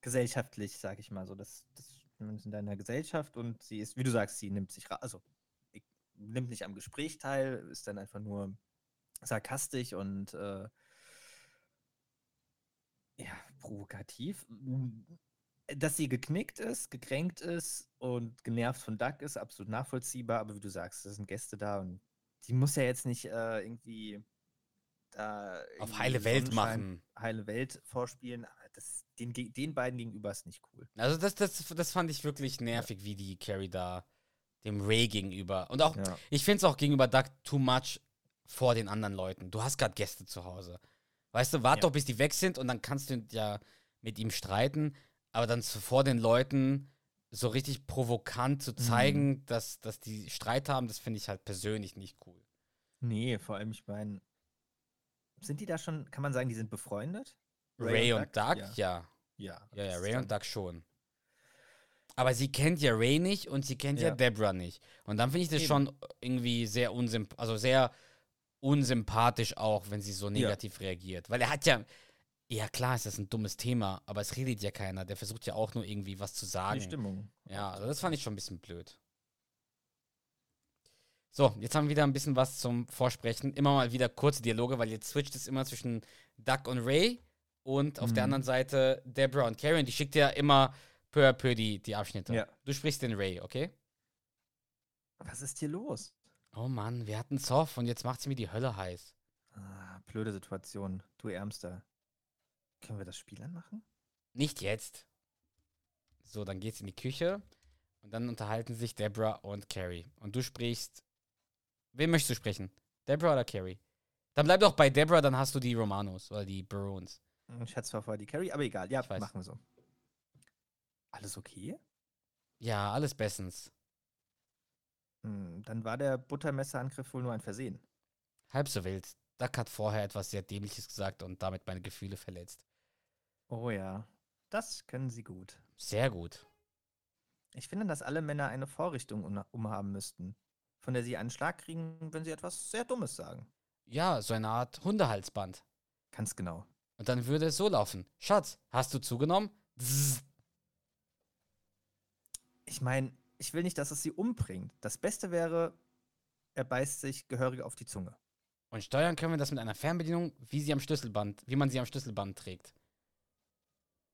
gesellschaftlich, sag ich mal so. Das, das in einer Gesellschaft und sie ist, wie du sagst, sie nimmt sich, also nimmt nicht am Gespräch teil, ist dann einfach nur sarkastisch und äh, ja, provokativ. Dass sie geknickt ist, gekränkt ist und genervt von Duck ist, absolut nachvollziehbar, aber wie du sagst, es sind Gäste da und die muss ja jetzt nicht äh, irgendwie da Auf heile Welt machen. heile Welt vorspielen, das, den, den beiden gegenüber ist nicht cool. Also das, das, das fand ich wirklich nervig, wie die Carrie da dem Ray gegenüber. Und auch, Ja. ich finde es auch gegenüber Duck too much vor den anderen Leuten. Du hast gerade Gäste zu Hause. Weißt du, warte Ja. doch, bis die weg sind und dann kannst du ja mit ihm streiten. Aber dann vor den Leuten so richtig provokant zu zeigen, dass, dass die Streit haben, das finde ich halt persönlich nicht cool. Nee, vor allem, ich meine, sind die da schon, kann man sagen, die sind befreundet? Ray, und Duck, Ja. ja. Ja, Ja, ja, das ist Ray und Duck schon. Aber sie kennt ja Ray nicht und sie kennt ja, Ja. Deborah nicht. Und dann finde ich das Eben. schon irgendwie sehr unsymp also sehr unsympathisch auch, wenn sie so negativ reagiert. Weil er hat ja, ja klar ist das ein dummes Thema, aber es redet ja keiner. Der versucht ja auch nur irgendwie was zu Die sagen. Stimmung. Ja, also das fand ich schon ein bisschen blöd. So, jetzt haben wir wieder ein bisschen was zum Vorsprechen. Immer mal wieder kurze Dialoge, weil jetzt switcht es immer zwischen Duck und Ray und auf der Mhm. anderen Seite Deborah und Karen. Die schickt ja immer peu à peu die, die Abschnitte. Ja. Du sprichst den Ray, okay? Was ist hier los? Oh Mann, wir hatten Zoff und jetzt macht sie mir die Hölle heiß. Ah, blöde Situation. Du Ärmster. Können wir das Spiel anmachen? Nicht jetzt. So, dann geht's in die Küche und dann unterhalten sich Deborah und Carrie. Und du sprichst. Wen möchtest du sprechen? Deborah oder Carrie? Dann bleib doch bei Deborah, dann hast du die Romanos oder die Barons. Ich hatte zwar vorher die Carry, aber egal. Ja, machen wir so. Alles okay? Ja, alles bestens. Hm, dann war der Buttermesserangriff wohl nur ein Versehen. Halb so wild. Duck hat vorher etwas sehr Dämliches gesagt und damit meine Gefühle verletzt. Oh ja. Das können sie gut. Sehr gut. Ich finde, dass alle Männer eine Vorrichtung um, umhaben müssten, von der sie einen Schlag kriegen, wenn sie etwas sehr Dummes sagen. Ja, so eine Art Hundehalsband. Ganz genau. Und dann würde es so laufen. Schatz, hast du zugenommen? Zzz. Ich meine, ich will nicht, dass es sie umbringt. Das Beste wäre, er beißt sich gehörig auf die Zunge. Und steuern können wir das mit einer Fernbedienung, wie sie am Schlüsselband, wie man sie am Schlüsselband trägt.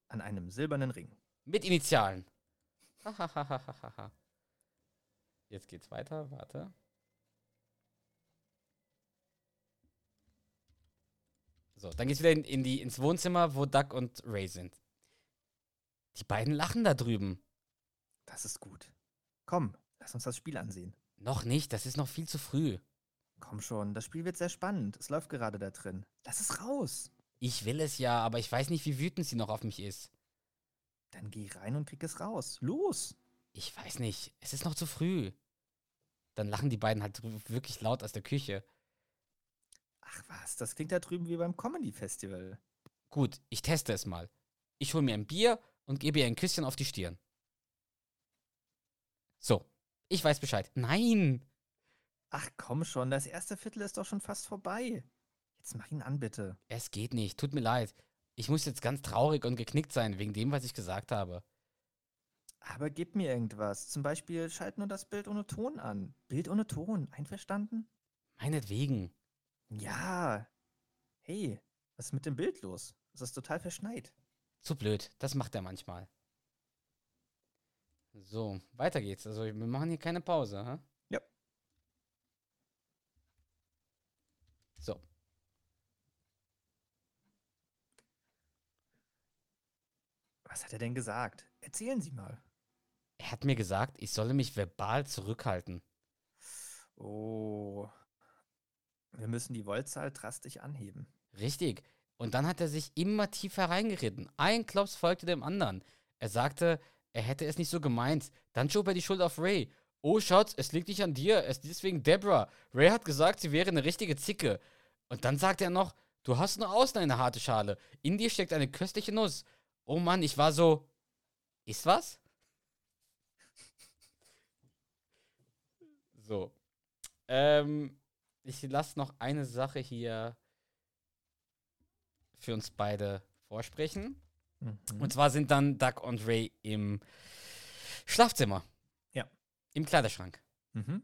An einem silbernen Ring. Mit Initialen. Hahaha. Jetzt geht's weiter, warte. So, dann geht's wieder in, in die, ins Wohnzimmer, wo Duck und Ray sind. Die beiden lachen da drüben. Das ist gut. Komm, lass uns das Spiel ansehen. Noch nicht, das ist noch viel zu früh. Komm schon, das Spiel wird sehr spannend. Es läuft gerade da drin. Lass es raus. Ich will es ja, aber ich weiß nicht, wie wütend sie noch auf mich ist. Dann geh rein und krieg es raus. Los. Ich weiß nicht, es ist noch zu früh. Dann lachen die beiden halt wirklich laut aus der Küche. Ach was, das klingt da drüben wie beim Comedy Festival. Gut, ich teste es mal. Ich hole mir ein Bier und gebe ihr ein Küsschen auf die Stirn. So, ich weiß Bescheid. Nein! Ach komm schon, das erste Viertel ist doch schon fast vorbei. Jetzt mach ihn an, bitte. Es geht nicht, tut mir leid. Ich muss jetzt ganz traurig und geknickt sein wegen dem, was ich gesagt habe. Aber gib mir irgendwas. Zum Beispiel schalt nur das Bild ohne Ton an. Bild ohne Ton, einverstanden? Meinetwegen. Ja. Hey, was ist mit dem Bild los? Es ist total verschneit. Zu blöd, das macht er manchmal. So, weiter geht's. Also, wir machen hier keine Pause, hä? Ja. So. Was hat er denn gesagt? Erzählen Sie mal. Er hat mir gesagt, ich solle mich verbal zurückhalten. Oh. Wir müssen die Voltzahl drastisch anheben. Richtig. Und dann hat er sich immer tiefer reingeritten. Ein Klops folgte dem anderen. Er sagte, er hätte es nicht so gemeint. Dann schob er die Schuld auf Ray. Oh, Schatz, es liegt nicht an dir, es liegt deswegen Deborah. Ray hat gesagt, sie wäre eine richtige Zicke. Und dann sagte er noch, du hast nur außen eine harte Schale. In dir steckt eine köstliche Nuss. Oh Mann, ich war so. Ist was? <laughs> So. Ähm, ich lasse noch eine Sache hier für uns beide vorsprechen. Mhm. Und zwar sind dann Doug und Ray im Schlafzimmer. Ja. Im Kleiderschrank. Mhm.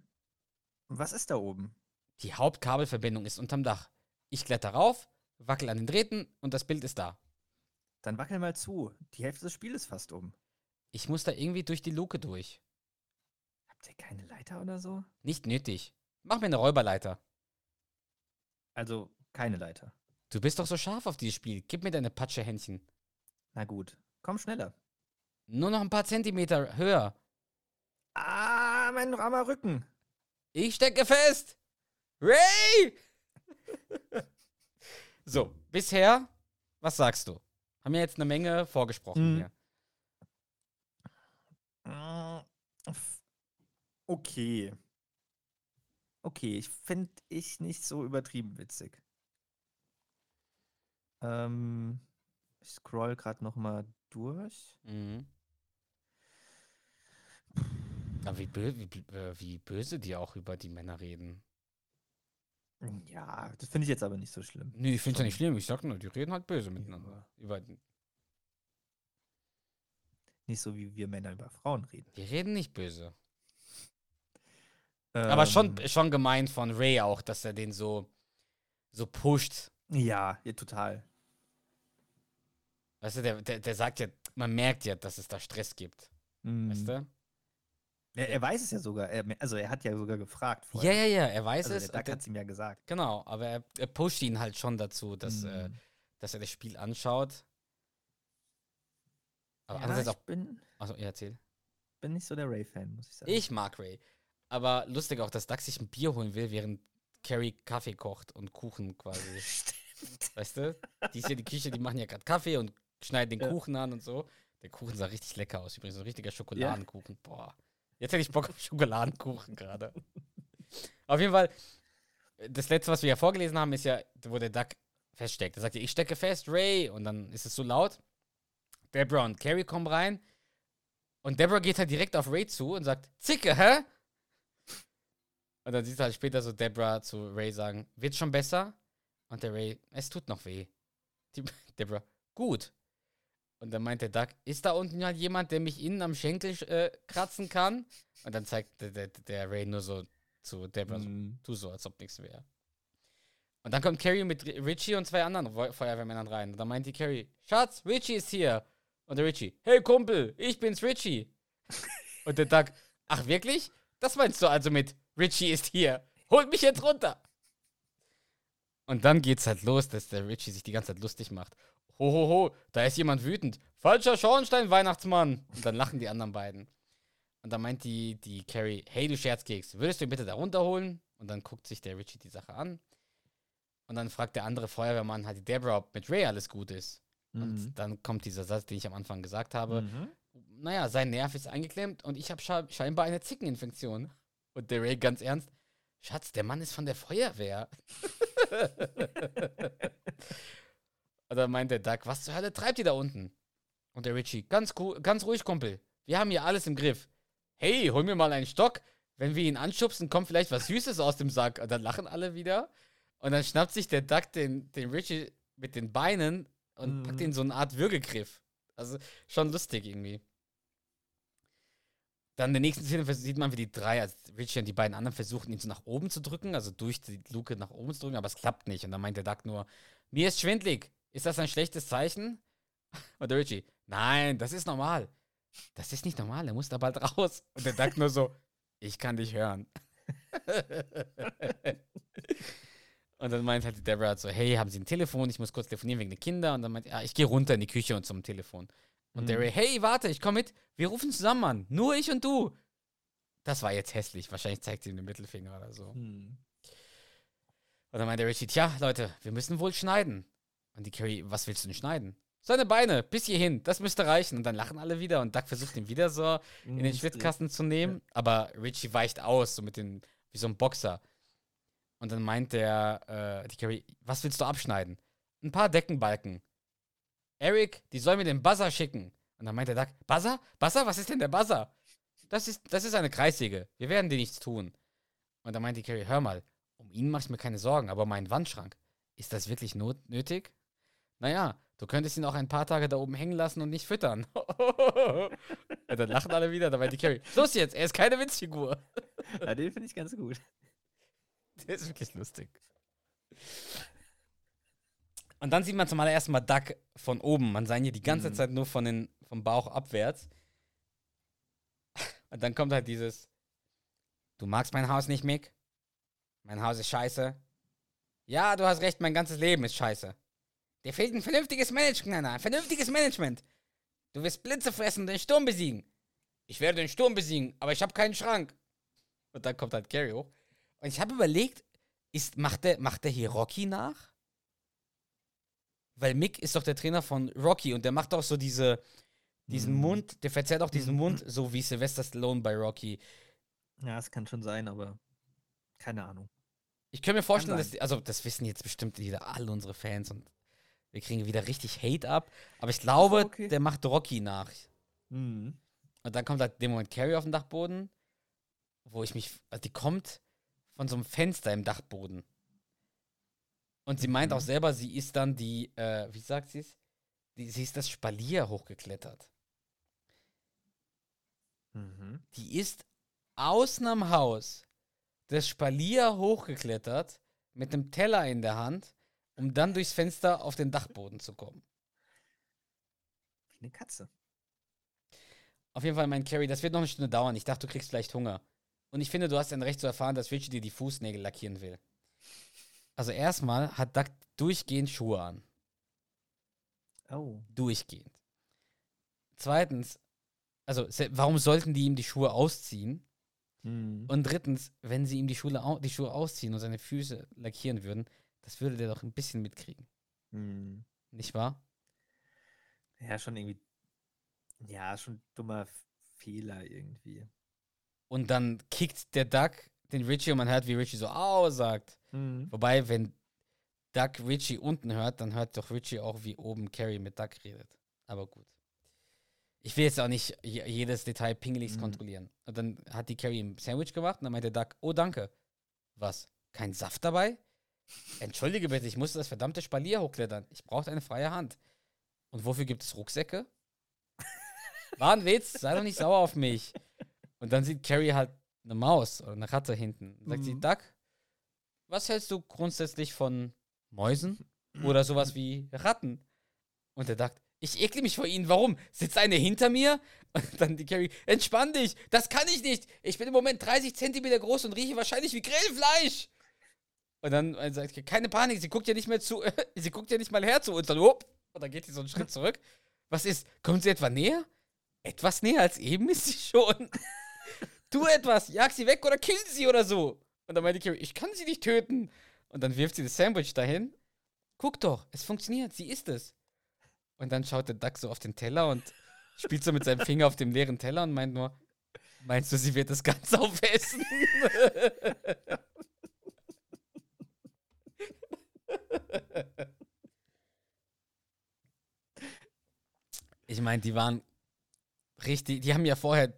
Und was ist da oben? Die Hauptkabelverbindung ist unterm Dach. Ich kletter rauf, wackel an den Drähten und das Bild ist da. Dann wackel mal zu. Die Hälfte des Spiels ist fast um. Ich muss da irgendwie durch die Luke durch. Habt ihr keine Leiter oder so? Nicht nötig. Mach mir eine Räuberleiter. Also keine Leiter. Du bist doch so scharf auf dieses Spiel. Gib mir deine Patschehändchen. Na gut. Komm schneller. Nur noch ein paar Zentimeter höher. Ah, mein armer Rücken. Ich stecke fest. Ray! <laughs> so, bisher, was sagst du? Haben wir jetzt eine Menge vorgesprochen Mhm. hier. Mm, Okay. Okay, ich finde ich nicht so übertrieben witzig. Ähm, ich scroll gerade noch mal durch. Mhm. Aber wie, bö wie, äh, wie böse die auch über die Männer reden. Ja, das finde ich jetzt aber nicht so schlimm. Nee, ich finde es ja nicht schlimm. Ich sag nur, die reden halt böse miteinander. Über, Nicht so wie wir Männer über Frauen reden. die reden nicht böse. Aber schon, Ähm, schon gemein von Ray auch, dass er den so, so pusht. Ja, ja, total. Weißt du, der, der, der sagt ja, man merkt ja, dass es da Stress gibt. Mm. Weißt du? Er, er weiß es ja sogar. Er, also er hat ja sogar gefragt Ja, vorher. ja, ja, er weiß Also es. der- hat es ihm ja gesagt. Genau, aber er, er pusht ihn halt schon dazu, dass, äh, Mm. dass er das Spiel anschaut. Aber ja, andererseits ich auch. bin, Achso, ja, erzähl. bin nicht so der Ray-Fan, muss ich sagen. Ich mag Ray. Aber lustig auch, dass Duck sich ein Bier holen will, während Carrie Kaffee kocht und Kuchen quasi. <laughs> weißt du? Die ist ja die Küche, die machen ja gerade Kaffee und schneiden den Ja. Kuchen an und so. Der Kuchen sah richtig lecker aus, übrigens. So ein richtiger Schokoladenkuchen. Boah. Jetzt hätte ich Bock auf Schokoladenkuchen gerade. <laughs> auf jeden Fall, das letzte, was wir ja vorgelesen haben, ist ja, wo der Duck feststeckt. Er sagt ja, ich stecke fest, Ray. Und dann ist es so laut, Deborah und Carrie kommen rein. Und Deborah geht halt direkt auf Ray zu und sagt, Zicke, hä? Und dann siehst du halt später so Deborah zu Ray sagen, wird schon besser? Und der Ray, es tut noch weh. Die, <laughs> Deborah, gut. Und dann meint der Doug, ist da unten halt jemand, der mich innen am Schenkel äh, kratzen kann? Und dann zeigt der, der, der Ray nur so zu Deborah, so, Mhm. tu so, als ob nichts wäre. Und dann kommt Carrie mit Richie und zwei anderen Feu- Feuerwehrmännern rein. Und dann meint die Carrie, Schatz, Richie ist hier. Und der Richie, hey Kumpel, ich bin's Richie. <laughs> und der Doug, ach wirklich? Das meinst du also mit Richie ist hier. Holt mich jetzt runter. Und dann geht's halt los, dass der Richie sich die ganze Zeit lustig macht. Ho, ho, ho, da ist jemand wütend. Falscher Schornstein, Weihnachtsmann. Und dann lachen die anderen beiden. Und dann meint die, die Carrie, hey du Scherzkeks, würdest du ihn bitte da runterholen? Und dann guckt sich der Richie die Sache an. Und dann fragt der andere Feuerwehrmann halt die Deborah, ob mit Ray alles gut ist. Mhm. Und dann kommt dieser Satz, den ich am Anfang gesagt habe. Mhm. Naja, sein Nerv ist eingeklemmt und ich habe scheinbar eine Zickeninfektion. Und der Ray ganz ernst, Schatz, der Mann ist von der Feuerwehr. <laughs> und dann meint der Doug, was zur Hölle treibt ihr da unten? Und der Richie, ganz, cool, ganz ruhig, Kumpel. Wir haben hier alles im Griff. Hey, hol mir mal einen Stock. Wenn wir ihn anschubsen, kommt vielleicht was Süßes aus dem Sack. Und dann lachen alle wieder. Und dann schnappt sich der Duck den, den Richie mit den Beinen und Mhm. packt ihn in so eine Art Würgegriff. Also schon lustig irgendwie. Dann in der nächsten Szene sieht man, wie die drei, also Richie und die beiden anderen versuchen, ihn so nach oben zu drücken, also durch die Luke nach oben zu drücken, aber es klappt nicht. Und dann meint der Duck nur, mir ist schwindlig. Ist das ein schlechtes Zeichen? <laughs> Und der Richie, nein, das ist normal. Das ist nicht normal, er muss da bald <laughs> raus. Und der Duck nur so, ich kann dich hören. <laughs> und dann meint halt die Deborah halt so, hey, haben Sie ein Telefon? Ich muss kurz telefonieren wegen der Kinder. Und dann meint, ja, ich gehe runter in die Küche und zum Telefon. Und der Mhm. Ray, hey, warte, ich komme mit. Wir rufen zusammen an. Nur ich und du. Das war jetzt hässlich. Wahrscheinlich zeigt sie ihm den Mittelfinger oder so. Mhm. Und dann meint der Richie, tja, Leute, wir müssen wohl schneiden. Und die Carrie, was willst du denn schneiden? Seine Beine, bis hierhin, das müsste reichen. Und dann lachen alle wieder und Doug versucht ihn wieder so in den Mhm, Schwitzkasten zu nehmen. Aber Richie weicht aus, so mit den, wie so ein Boxer. Und dann meint der, äh, die Carrie, was willst du abschneiden? Ein paar Deckenbalken. Eric, die soll mir den Buzzer schicken. Und dann meint der Doug, Buzzer? Buzzer? Was ist denn der Buzzer? Das ist, das ist eine Kreissäge. Wir werden dir nichts tun. Und dann meint die Carrie, hör mal, um ihn mach ich mir keine Sorgen, aber mein Wandschrank, ist das wirklich not nötig? Naja, du könntest ihn auch ein paar Tage da oben hängen lassen und nicht füttern. <laughs> und dann lachen alle wieder, da meint die Carrie, los jetzt, er ist keine Witzfigur. <laughs> Ja, den finde ich ganz gut. Der ist wirklich lustig. Und dann sieht man zum allerersten Mal Duck von oben. Man sah ihn hier die ganze Mhm. Zeit nur von den, vom Bauch abwärts. Und dann kommt halt dieses: Du magst mein Haus nicht, Mick? Mein Haus ist scheiße. Ja, du hast recht, mein ganzes Leben ist scheiße. Dir fehlt ein vernünftiges Management, Anna. Ein vernünftiges Management. Du wirst Blitze fressen und den Sturm besiegen. Ich werde den Sturm besiegen, aber ich habe keinen Schrank. Und dann kommt halt Gary hoch. Und ich habe überlegt, ist, macht, der, macht der hier Rocky nach? Weil Mick ist doch der Trainer von Rocky und der macht auch so diese, diesen Mhm. Mund, der verzerrt auch diesen Mhm. Mund, so wie Sylvester Stallone bei Rocky. Ja, es kann schon sein, aber keine Ahnung. Ich kann mir vorstellen, dass, die, also das wissen jetzt bestimmt wieder alle unsere Fans und wir kriegen wieder richtig Hate ab. Aber ich glaube, okay. der macht Rocky nach. Mhm. Und dann kommt halt dem Moment Carrie auf den Dachboden, wo ich mich, also die kommt von so einem Fenster im Dachboden. Und sie meint Mhm. auch selber, sie ist dann die, äh, wie sagt sie es? Sie ist das Spalier hochgeklettert. Mhm. Die ist außen am Haus das Spalier hochgeklettert mit einem Teller in der Hand, um dann durchs Fenster auf den Dachboden zu kommen. Wie eine Katze. Auf jeden Fall, mein Carrie, das wird noch eine Stunde dauern. Ich dachte, du kriegst vielleicht Hunger. Und ich finde, du hast ein Recht zu erfahren, dass Richie dir die Fußnägel lackieren will. Also erstmal hat Duck durchgehend Schuhe an. Oh. Durchgehend. Zweitens, also warum sollten die ihm die Schuhe ausziehen? Mhm. Und drittens, wenn sie ihm die, Schule die Schuhe ausziehen und seine Füße lackieren würden, das würde der doch ein bisschen mitkriegen. Mhm. Nicht wahr? Ja, schon irgendwie. Ja, schon dummer Fehler irgendwie. Und dann kickt der Duck den Richie und man hört, wie Richie so au sagt. Mhm. Wobei, wenn Duck Richie unten hört, dann hört doch Richie auch, wie oben Carrie mit Duck redet. Aber gut. ich will jetzt auch nicht je- jedes Detail pingeligst Mhm. kontrollieren. Und dann hat die Carrie ein Sandwich gemacht und dann meinte Doug, oh danke. Was? Kein Saft dabei? Entschuldige bitte, ich musste das verdammte Spalier hochklettern. Ich brauchte eine freie Hand. Und wofür gibt es Rucksäcke? <laughs> War ein Witz, sei doch nicht sauer auf mich. Und dann sieht Carrie halt eine Maus oder eine Ratte hinten. Und sagt sie, Mhm. Doug, was hältst du grundsätzlich von Mäusen <clears throat> oder sowas wie Ratten? Und er sagt, ich ekle mich vor ihnen. Warum? Sitzt eine hinter mir? Und dann die Carrie, entspann dich. Das kann ich nicht. Ich bin im Moment 30 Zentimeter groß und rieche wahrscheinlich wie Grillfleisch. Und dann äh, sagt sie, keine Panik, sie guckt ja nicht mehr zu, <laughs> sie guckt ja nicht mal her zu uns. Und, hopp, und dann geht sie so einen Schritt zurück. Was ist? Kommt sie etwa näher? Etwas näher als eben ist sie schon. <laughs> tu etwas, jag sie weg oder kill sie oder so. Und dann meinte Carrie, ich kann sie nicht töten. Und dann wirft sie das Sandwich dahin. Guck doch, es funktioniert, sie ist es. Und dann schaut der Duck so auf den Teller und spielt so mit seinem Finger auf dem leeren Teller und meint nur, meinst du, sie wird das Ganze <laughs> aufessen? <laughs> ich meine, die waren richtig, die haben ja vorher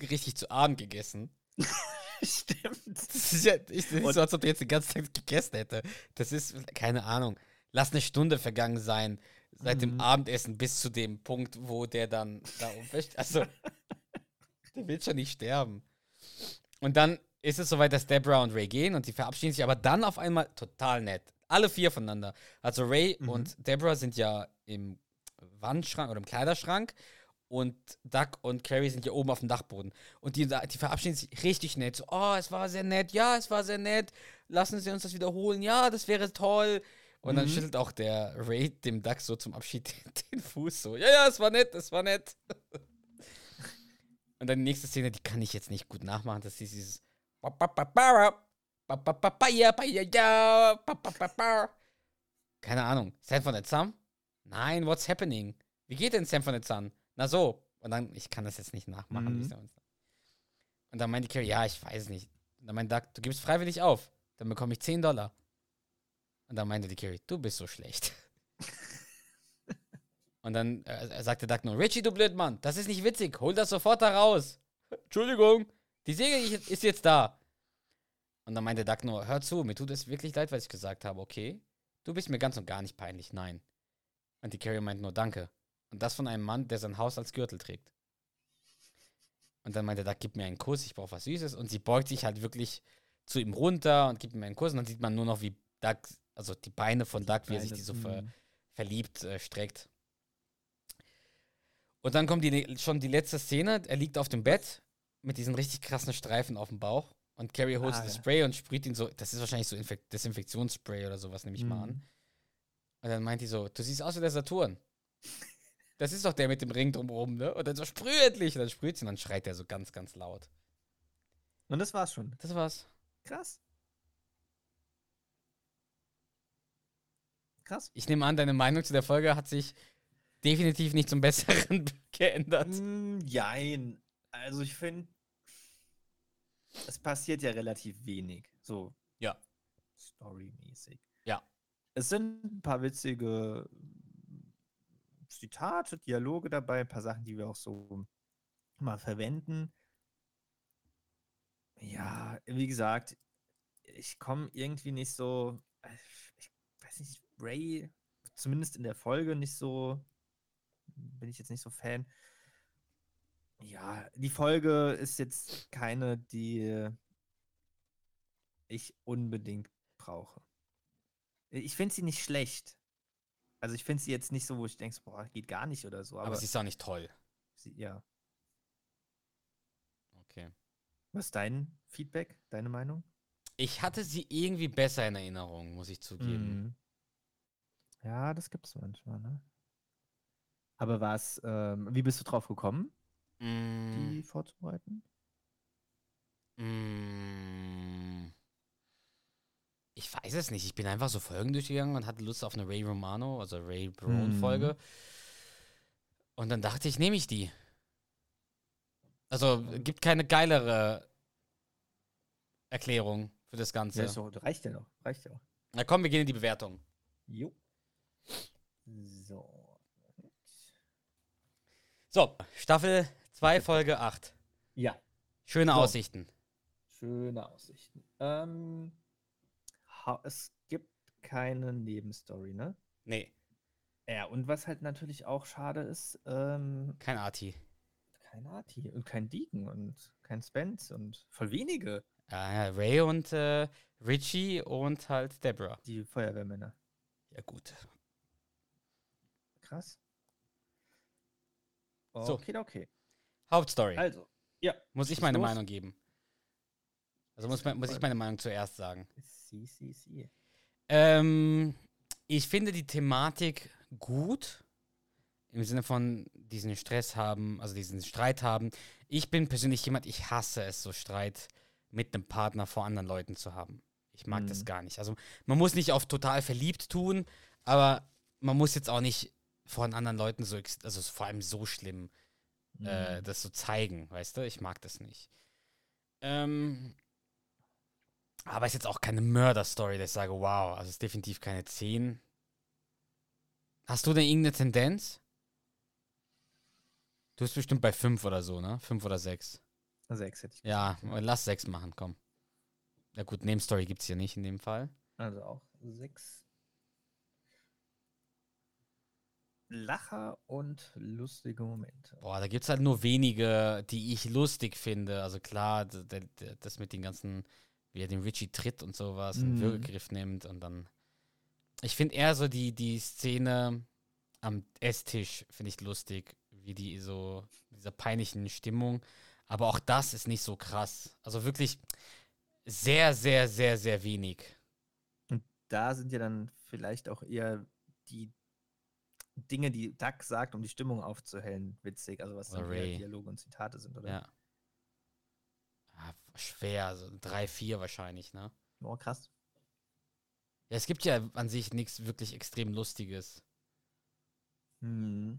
richtig zu Abend gegessen. <laughs> Stimmt. Das ist ja ich, das ist so, als ob der jetzt die ganze Zeit gegessen hätte. Das ist, keine Ahnung. Lass eine Stunde vergangen sein, seit dem Mhm. Abendessen bis zu dem Punkt, wo der dann da umwäscht. Also, <laughs> der will schon nicht sterben. Und dann ist es soweit, dass Deborah und Ray gehen und die verabschieden sich aber dann auf einmal total nett. Alle vier voneinander. Also Ray Mhm. und Deborah sind ja im Wandschrank oder im Kleiderschrank und Doug und Carrie sind ja oben auf dem Dachboden. Und die, die verabschieden sich richtig nett. So, oh, es war sehr nett. Ja, es war sehr nett. Lassen Sie uns das wiederholen. Ja, das wäre toll. Und dann Mhm. schüttelt auch der Ray dem Duck so zum Abschied den, <laughs> den Fuß so. Ja, ja, es war nett, es war nett. <laughs> Und dann die nächste Szene, die kann ich jetzt nicht gut nachmachen. Das ist dieses. Keine Ahnung. Sam von der Sun? Nein, what's happening? Wie geht denn Sam von der Sun? Na so. Und dann, ich kann das jetzt nicht nachmachen. Mhm. Und dann meinte Carrie, ja, ich weiß nicht. Und dann meinte Doug, du gibst freiwillig auf. Dann bekomme ich 10 Dollar. Und dann meinte die Carrie, du bist so schlecht. <laughs> Und dann äh, sagte Doug nur, Richie, du Blödmann, das ist nicht witzig, hol das sofort da raus. Entschuldigung, die Säge ist jetzt da. Und dann meinte Doug nur, hör zu, mir tut es wirklich leid, was ich gesagt habe, okay? Du bist mir ganz und gar nicht peinlich, nein. Und die Carrie meint nur, danke. Und das von einem Mann, der sein Haus als Gürtel trägt. Und dann meinte Doug, gib mir einen Kuss, ich brauche was Süßes. Und sie beugt sich halt wirklich zu ihm runter und gibt ihm einen Kuss. Und dann sieht man nur noch, wie Doug, also die Beine von Doug, wie er sich die so ver, Mhm. verliebt äh, streckt. Und dann kommt die, schon die letzte Szene. Er liegt auf dem Bett mit diesen richtig krassen Streifen auf dem Bauch. Und Carrie holt Ah, das ja. Spray und sprüht ihn so. Das ist wahrscheinlich so Infek Desinfektionsspray oder sowas, nehme ich mal Mhm. an. Und dann meint die so: Du siehst aus wie der Saturn. Das ist doch der mit dem Ring drumherum, ne? Und dann so: Sprüh endlich! Und dann sprüht sie und dann schreit er so ganz, ganz laut. Und das war's schon. Das war's. Krass. Krass. Ich nehme an, deine Meinung zu der Folge hat sich definitiv nicht zum Besseren <laughs> geändert. Mm, jein. Also ich finde, es passiert ja relativ wenig. So. Ja. Storymäßig. Ja. Es sind ein paar witzige Zitate, Dialoge dabei, ein paar Sachen, die wir auch so mal verwenden. Ja, wie gesagt, ich komme irgendwie nicht so, ich weiß nicht, Ray, zumindest in der Folge nicht so, bin ich jetzt nicht so Fan. Ja, die Folge ist jetzt keine, die ich unbedingt brauche. Ich finde sie nicht schlecht. Also ich finde sie jetzt nicht so, wo ich denke, boah, geht gar nicht oder so. Aber, Aber, sie ist auch nicht toll. sie, ja. Okay. Was ist dein Feedback, deine Meinung? Ich hatte sie irgendwie besser in Erinnerung, muss ich zugeben. Mhm. Ja, das gibt es manchmal, ne? Aber was, ähm, wie bist du drauf gekommen, Mm, die vorzubereiten? mm, ich weiß es nicht. Ich bin einfach so Folgen durchgegangen und hatte Lust auf eine Ray Romano, also Ray Brown Folge. Und dann dachte ich, nehme ich die. Also gibt keine geilere Erklärung für das Ganze. Ja, doch, reicht ja noch, reicht ja auch. Na komm, wir gehen in die Bewertung. Jo. So. So, Staffel 2, Folge 8. Ja. Schöne So. Aussichten. Schöne Aussichten. Ähm, es gibt keine Nebenstory, ne? Nee, Ja, und was halt natürlich auch schade ist, ähm, kein Arti. kein Arti und kein Deacon und kein Spence und voll wenige, Ja, ja, Ray und äh, Richie und halt Deborah. die Feuerwehrmänner. Ja, gut. Krass. So. Okay, okay. Hauptstory. Also, ja. muss ich meine los. Meinung geben. Also muss, muss ich meine Meinung zuerst sagen. Sie, sie, sie. Ähm, ich finde die Thematik gut. Im Sinne von diesen Stress haben, also diesen Streit haben. Ich bin persönlich jemand, ich hasse es, so Streit mit einem Partner vor anderen Leuten zu haben. Ich mag das Mhm. gar nicht. Also man muss nicht auf total verliebt tun, aber man muss jetzt auch nicht vor anderen Leuten so, also vor allem so schlimm äh, Mhm. das so zeigen, weißt du? Ich mag das nicht. Ähm, aber ist jetzt auch keine Mörder-Story, dass ich sage, wow, also ist definitiv keine 10. Hast du denn irgendeine Tendenz? Du bist bestimmt bei 5 oder so, ne? 5 oder 6. Sechs hätte ich Ja, lass 6 machen, komm. Ja gut, Nebenstory gibt es hier nicht in dem Fall. Also auch sechs. Lacher und lustige Momente. Boah, da gibt es halt nur wenige, die ich lustig finde. Also klar, das mit den ganzen, wie er den Richie tritt und sowas, einen Mhm. Würgegriff nimmt und dann. Ich finde eher so die, die Szene am Esstisch, finde ich lustig, wie die so, dieser peinlichen Stimmung. Aber auch das ist nicht so krass. Also wirklich sehr, sehr, sehr, sehr wenig. Und da sind ja dann vielleicht auch eher die Dinge, die Duck sagt, um die Stimmung aufzuhellen, witzig. Also was dann. Dialoge und Zitate sind, oder? Ja. Ah, schwer, so drei, vier wahrscheinlich, ne? Oh, krass. Ja, es gibt ja an sich nichts wirklich extrem Lustiges. Hm.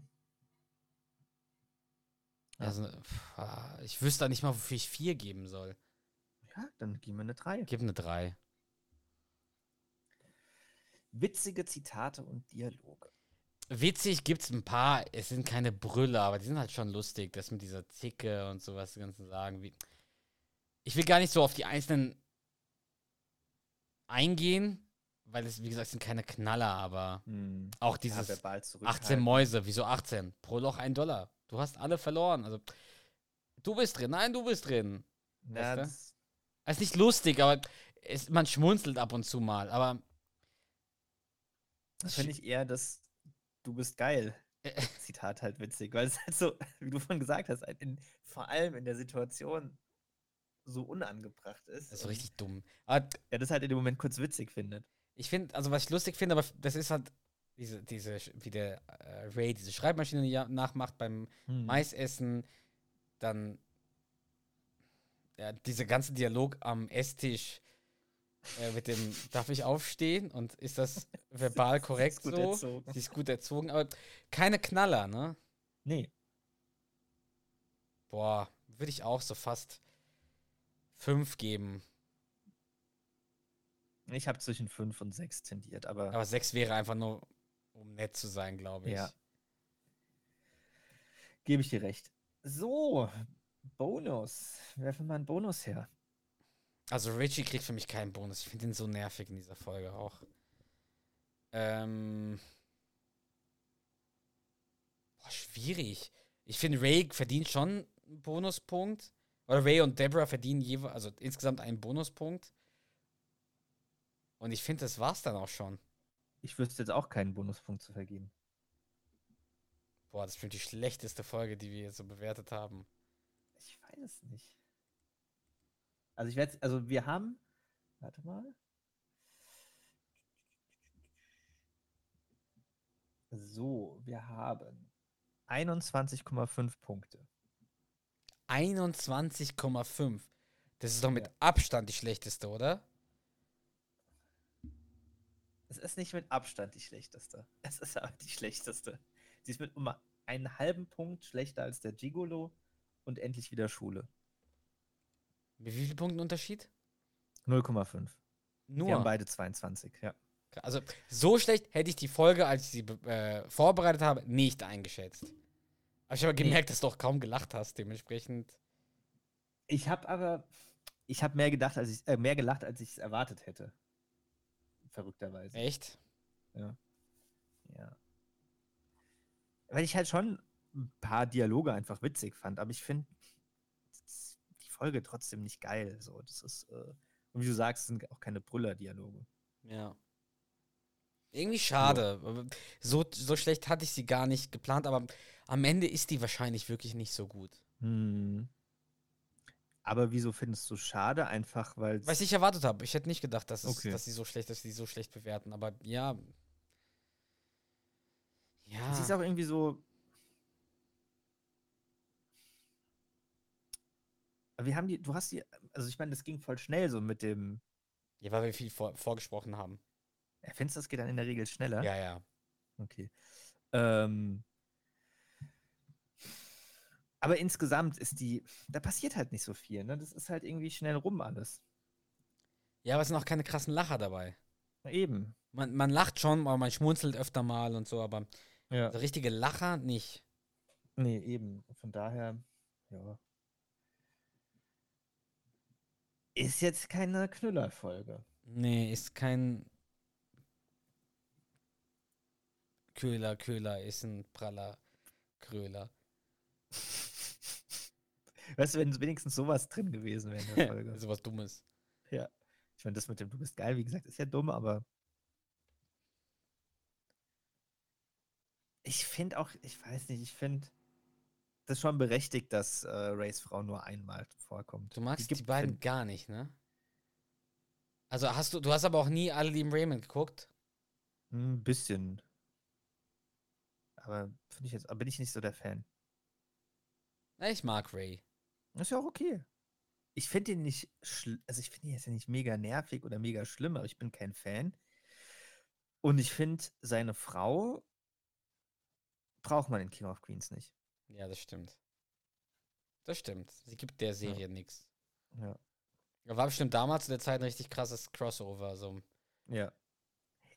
Ja. Also, pff, ah, ich wüsste da nicht mal, wofür ich vier geben soll. Ja, dann geben wir eine 3. Gib eine drei. Witzige Zitate und Dialoge. Witzig gibt's ein paar, es sind keine Brüller, aber die sind halt schon lustig. Das mit dieser Zicke und sowas, die ganzen Sagen. Ich will gar nicht so auf die einzelnen eingehen, weil es, wie gesagt, sind keine Knaller, aber Hm. auch Ja, dieses verbal 18 zurückhalten. Mäuse, wieso 18? Pro Loch ein Dollar. Du hast alle verloren. Also, du bist drin, nein, du bist drin. Ja, Weißt Es ist nicht lustig, aber es, man schmunzelt ab und zu mal. Aber das finde ich eher das Du bist geil. Äh. Zitat halt witzig, weil es halt so, <laughs> wie du vorhin gesagt hast, halt in, vor allem in der Situation so unangebracht ist. das ist so richtig dumm. Aber Er das halt in dem Moment kurz witzig findet. ich finde, also was ich lustig finde, aber das ist halt diese, diese, wie der äh, Ray diese Schreibmaschine ja- nachmacht beim Hm. Maisessen, dann ja, dieser ganze Dialog am Esstisch äh, mit dem, darf ich aufstehen und ist das verbal <laughs> korrekt gut so? erzogen. Sie ist gut erzogen, aber keine Knaller, ne? Nee. Boah, würde ich auch so fast fünf geben. Ich habe zwischen 5 und 6 tendiert, aber, Aber sechs wäre einfach nur, um nett zu sein, glaube ich. Ja. gebe ich dir recht. So, Bonus. Werfen wir einen Bonus her. Also Richie kriegt für mich keinen Bonus. Ich finde ihn so nervig in dieser Folge auch. Ähm. Boah, schwierig. Ich finde, Ray verdient schon einen Bonuspunkt. Oder Ray und Deborah verdienen jeweils, also insgesamt einen Bonuspunkt. Und ich finde, das war's dann auch schon. Ich wüsste jetzt auch keinen Bonuspunkt zu vergeben. Boah, das ist die schlechteste Folge, die wir jetzt so bewertet haben. Ich weiß es nicht. Also ich werde, also wir haben, warte mal. So, wir haben 21,5 Punkte. 21,5. Das ist doch mit Ja. Abstand die schlechteste, oder? Es ist nicht mit Abstand die schlechteste. Es ist aber die schlechteste. Sie ist mit um einen halben Punkt schlechter als der Gigolo und endlich wieder Schule. Mit wie viel Punkten Unterschied? 0,5. Nur. Wir haben beide 22, ja. Also, so schlecht hätte ich die Folge, als ich sie äh, vorbereitet habe, nicht eingeschätzt. Aber ich habe gemerkt, dass du auch kaum gelacht hast, dementsprechend. Ich habe aber, ich habe mehr gedacht, als ich, äh, mehr gelacht, als ich es erwartet hätte. Verrückterweise. Echt? Ja. Weil ich halt schon ein paar Dialoge einfach witzig fand, aber ich finde Folge trotzdem nicht geil. So, das ist, äh, und wie du sagst, es sind auch keine Brüller-Dialoge. Ja. Irgendwie schade. Aber So, so schlecht hatte ich sie gar nicht geplant, aber am Ende ist die wahrscheinlich wirklich nicht so gut. Hm. Aber wieso findest du sie Einfach weil Was ich erwartet habe. Ich hätte nicht gedacht, dass, es, Okay. dass sie so schlecht, dass sie so schlecht bewerten. Aber ja. Ja. sie ist auch irgendwie so. Wir haben die, du hast die, also ich meine, das ging voll schnell so mit dem. ja, weil wir viel vor, vorgesprochen haben. Findest du, das geht dann in der Regel schneller? Ja, ja. Okay. Ähm, aber insgesamt ist die, da passiert halt nicht so viel, ne? Das ist halt irgendwie schnell rum alles. Ja, aber es sind auch keine krassen Lacher dabei. Na eben. Man, man lacht schon, aber man schmunzelt öfter mal und so, aber Ja. so richtige Lacher nicht. Nee, eben. Von daher, ja. Ist jetzt keine Knüllerfolge. Nee, ist kein Köhler, Köhler ist ein praller Kröler. <laughs> Weißt du, wenn wenigstens sowas drin gewesen wäre in der <laughs> Folge. Sowas Dummes. ja. Ich meine, das mit dem Du bist geil, wie gesagt, ist ja dumm, aber. Ich finde auch, ich weiß nicht, ich finde das schon berechtigt, dass äh, Rays Frau nur einmal vorkommt. Du magst die, gibt- beiden find- gar nicht, ne? Also hast du, du hast aber auch nie alle lieben Raymond geguckt. Ein bisschen. Aber finde ich jetzt, bin ich nicht so der Fan. Ich mag Ray. Ist ja auch okay. Ich finde ihn nicht, also ich finde ihn jetzt ja nicht mega nervig oder mega schlimm, aber ich bin kein Fan. Und ich finde, seine Frau braucht man in King of Queens nicht. Ja, das stimmt. Das stimmt. Sie gibt der Serie nix. Ja. War bestimmt damals zu der Zeit ein richtig krasses Crossover. So. Ja.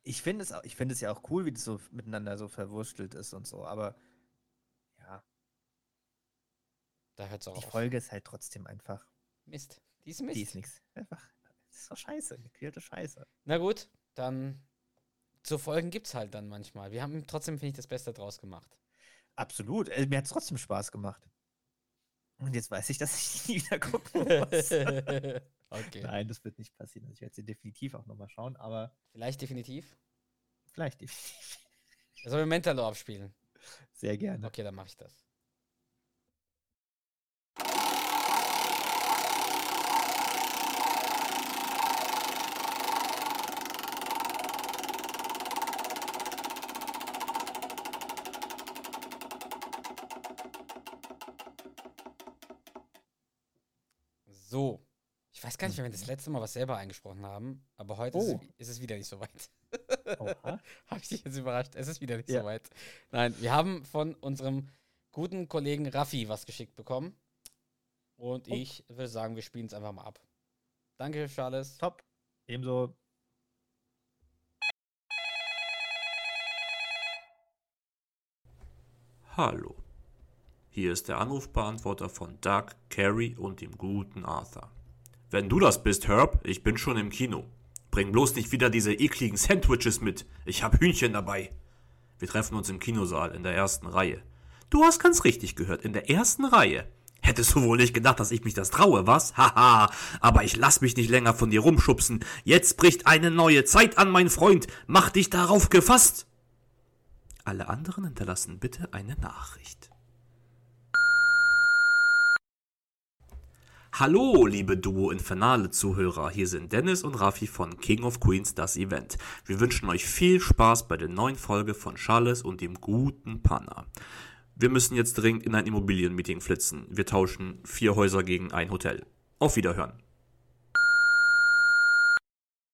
Ich finde es, auch- ich finde es ja auch cool, wie das so miteinander so verwurstelt ist und so, aber ja, Da hört es auch die auf. Folge ist halt trotzdem einfach, Mist. Die ist Mist. die ist nichts. Einfach, das ist doch scheiße, geklälte Scheiße. Na gut, dann so Folgen gibt's halt dann manchmal. Wir haben trotzdem, finde ich, das Beste draus gemacht. Absolut. Äh, mir hat es trotzdem Spaß gemacht. Und jetzt weiß ich, dass ich die <laughs> nie wieder gucken muss. <laughs> okay. Nein, das wird nicht passieren. Also ich werde sie definitiv auch nochmal schauen, aber Vielleicht definitiv. vielleicht definitiv. Sollen wir Mentalo abspielen? Sehr gerne. Okay, dann mache ich das. So. Ich weiß gar nicht, wenn wir das letzte Mal was selber eingesprochen haben, aber heute Oh. ist, es, ist es wieder nicht so weit. <laughs> Habe ich dich jetzt überrascht? Es ist wieder nicht Ja. so weit. Nein, wir haben von unserem guten Kollegen Raffi was geschickt bekommen. Und Oh. ich würde sagen, wir spielen es einfach mal ab. Danke, Charles. Top. Ebenso. Hallo. Hier ist der Anrufbeantworter von Doug, Carrie und dem guten Arthur. Wenn du das bist, Herb, ich bin schon im Kino. Bring bloß nicht wieder diese ekligen Sandwiches mit. Ich hab Hühnchen dabei. Wir treffen uns im Kinosaal in der ersten Reihe. Du hast ganz richtig gehört, in der ersten Reihe. Hättest du wohl nicht gedacht, dass ich mich das traue, was? <laughs> Haha, aber ich lass mich nicht länger von dir rumschubsen. Jetzt bricht eine neue Zeit an, mein Freund. Mach dich darauf gefasst. Alle anderen hinterlassen bitte eine Nachricht. Hallo, liebe Duo Infernale Zuhörer. Hier sind Dennis und Rafi von King of Queens, das Event. Wir wünschen euch viel Spaß bei der neuen Folge von Charles und dem guten Panna. Wir müssen jetzt dringend in ein Immobilienmeeting flitzen. Wir tauschen vier Häuser gegen ein Hotel. Auf Wiederhören.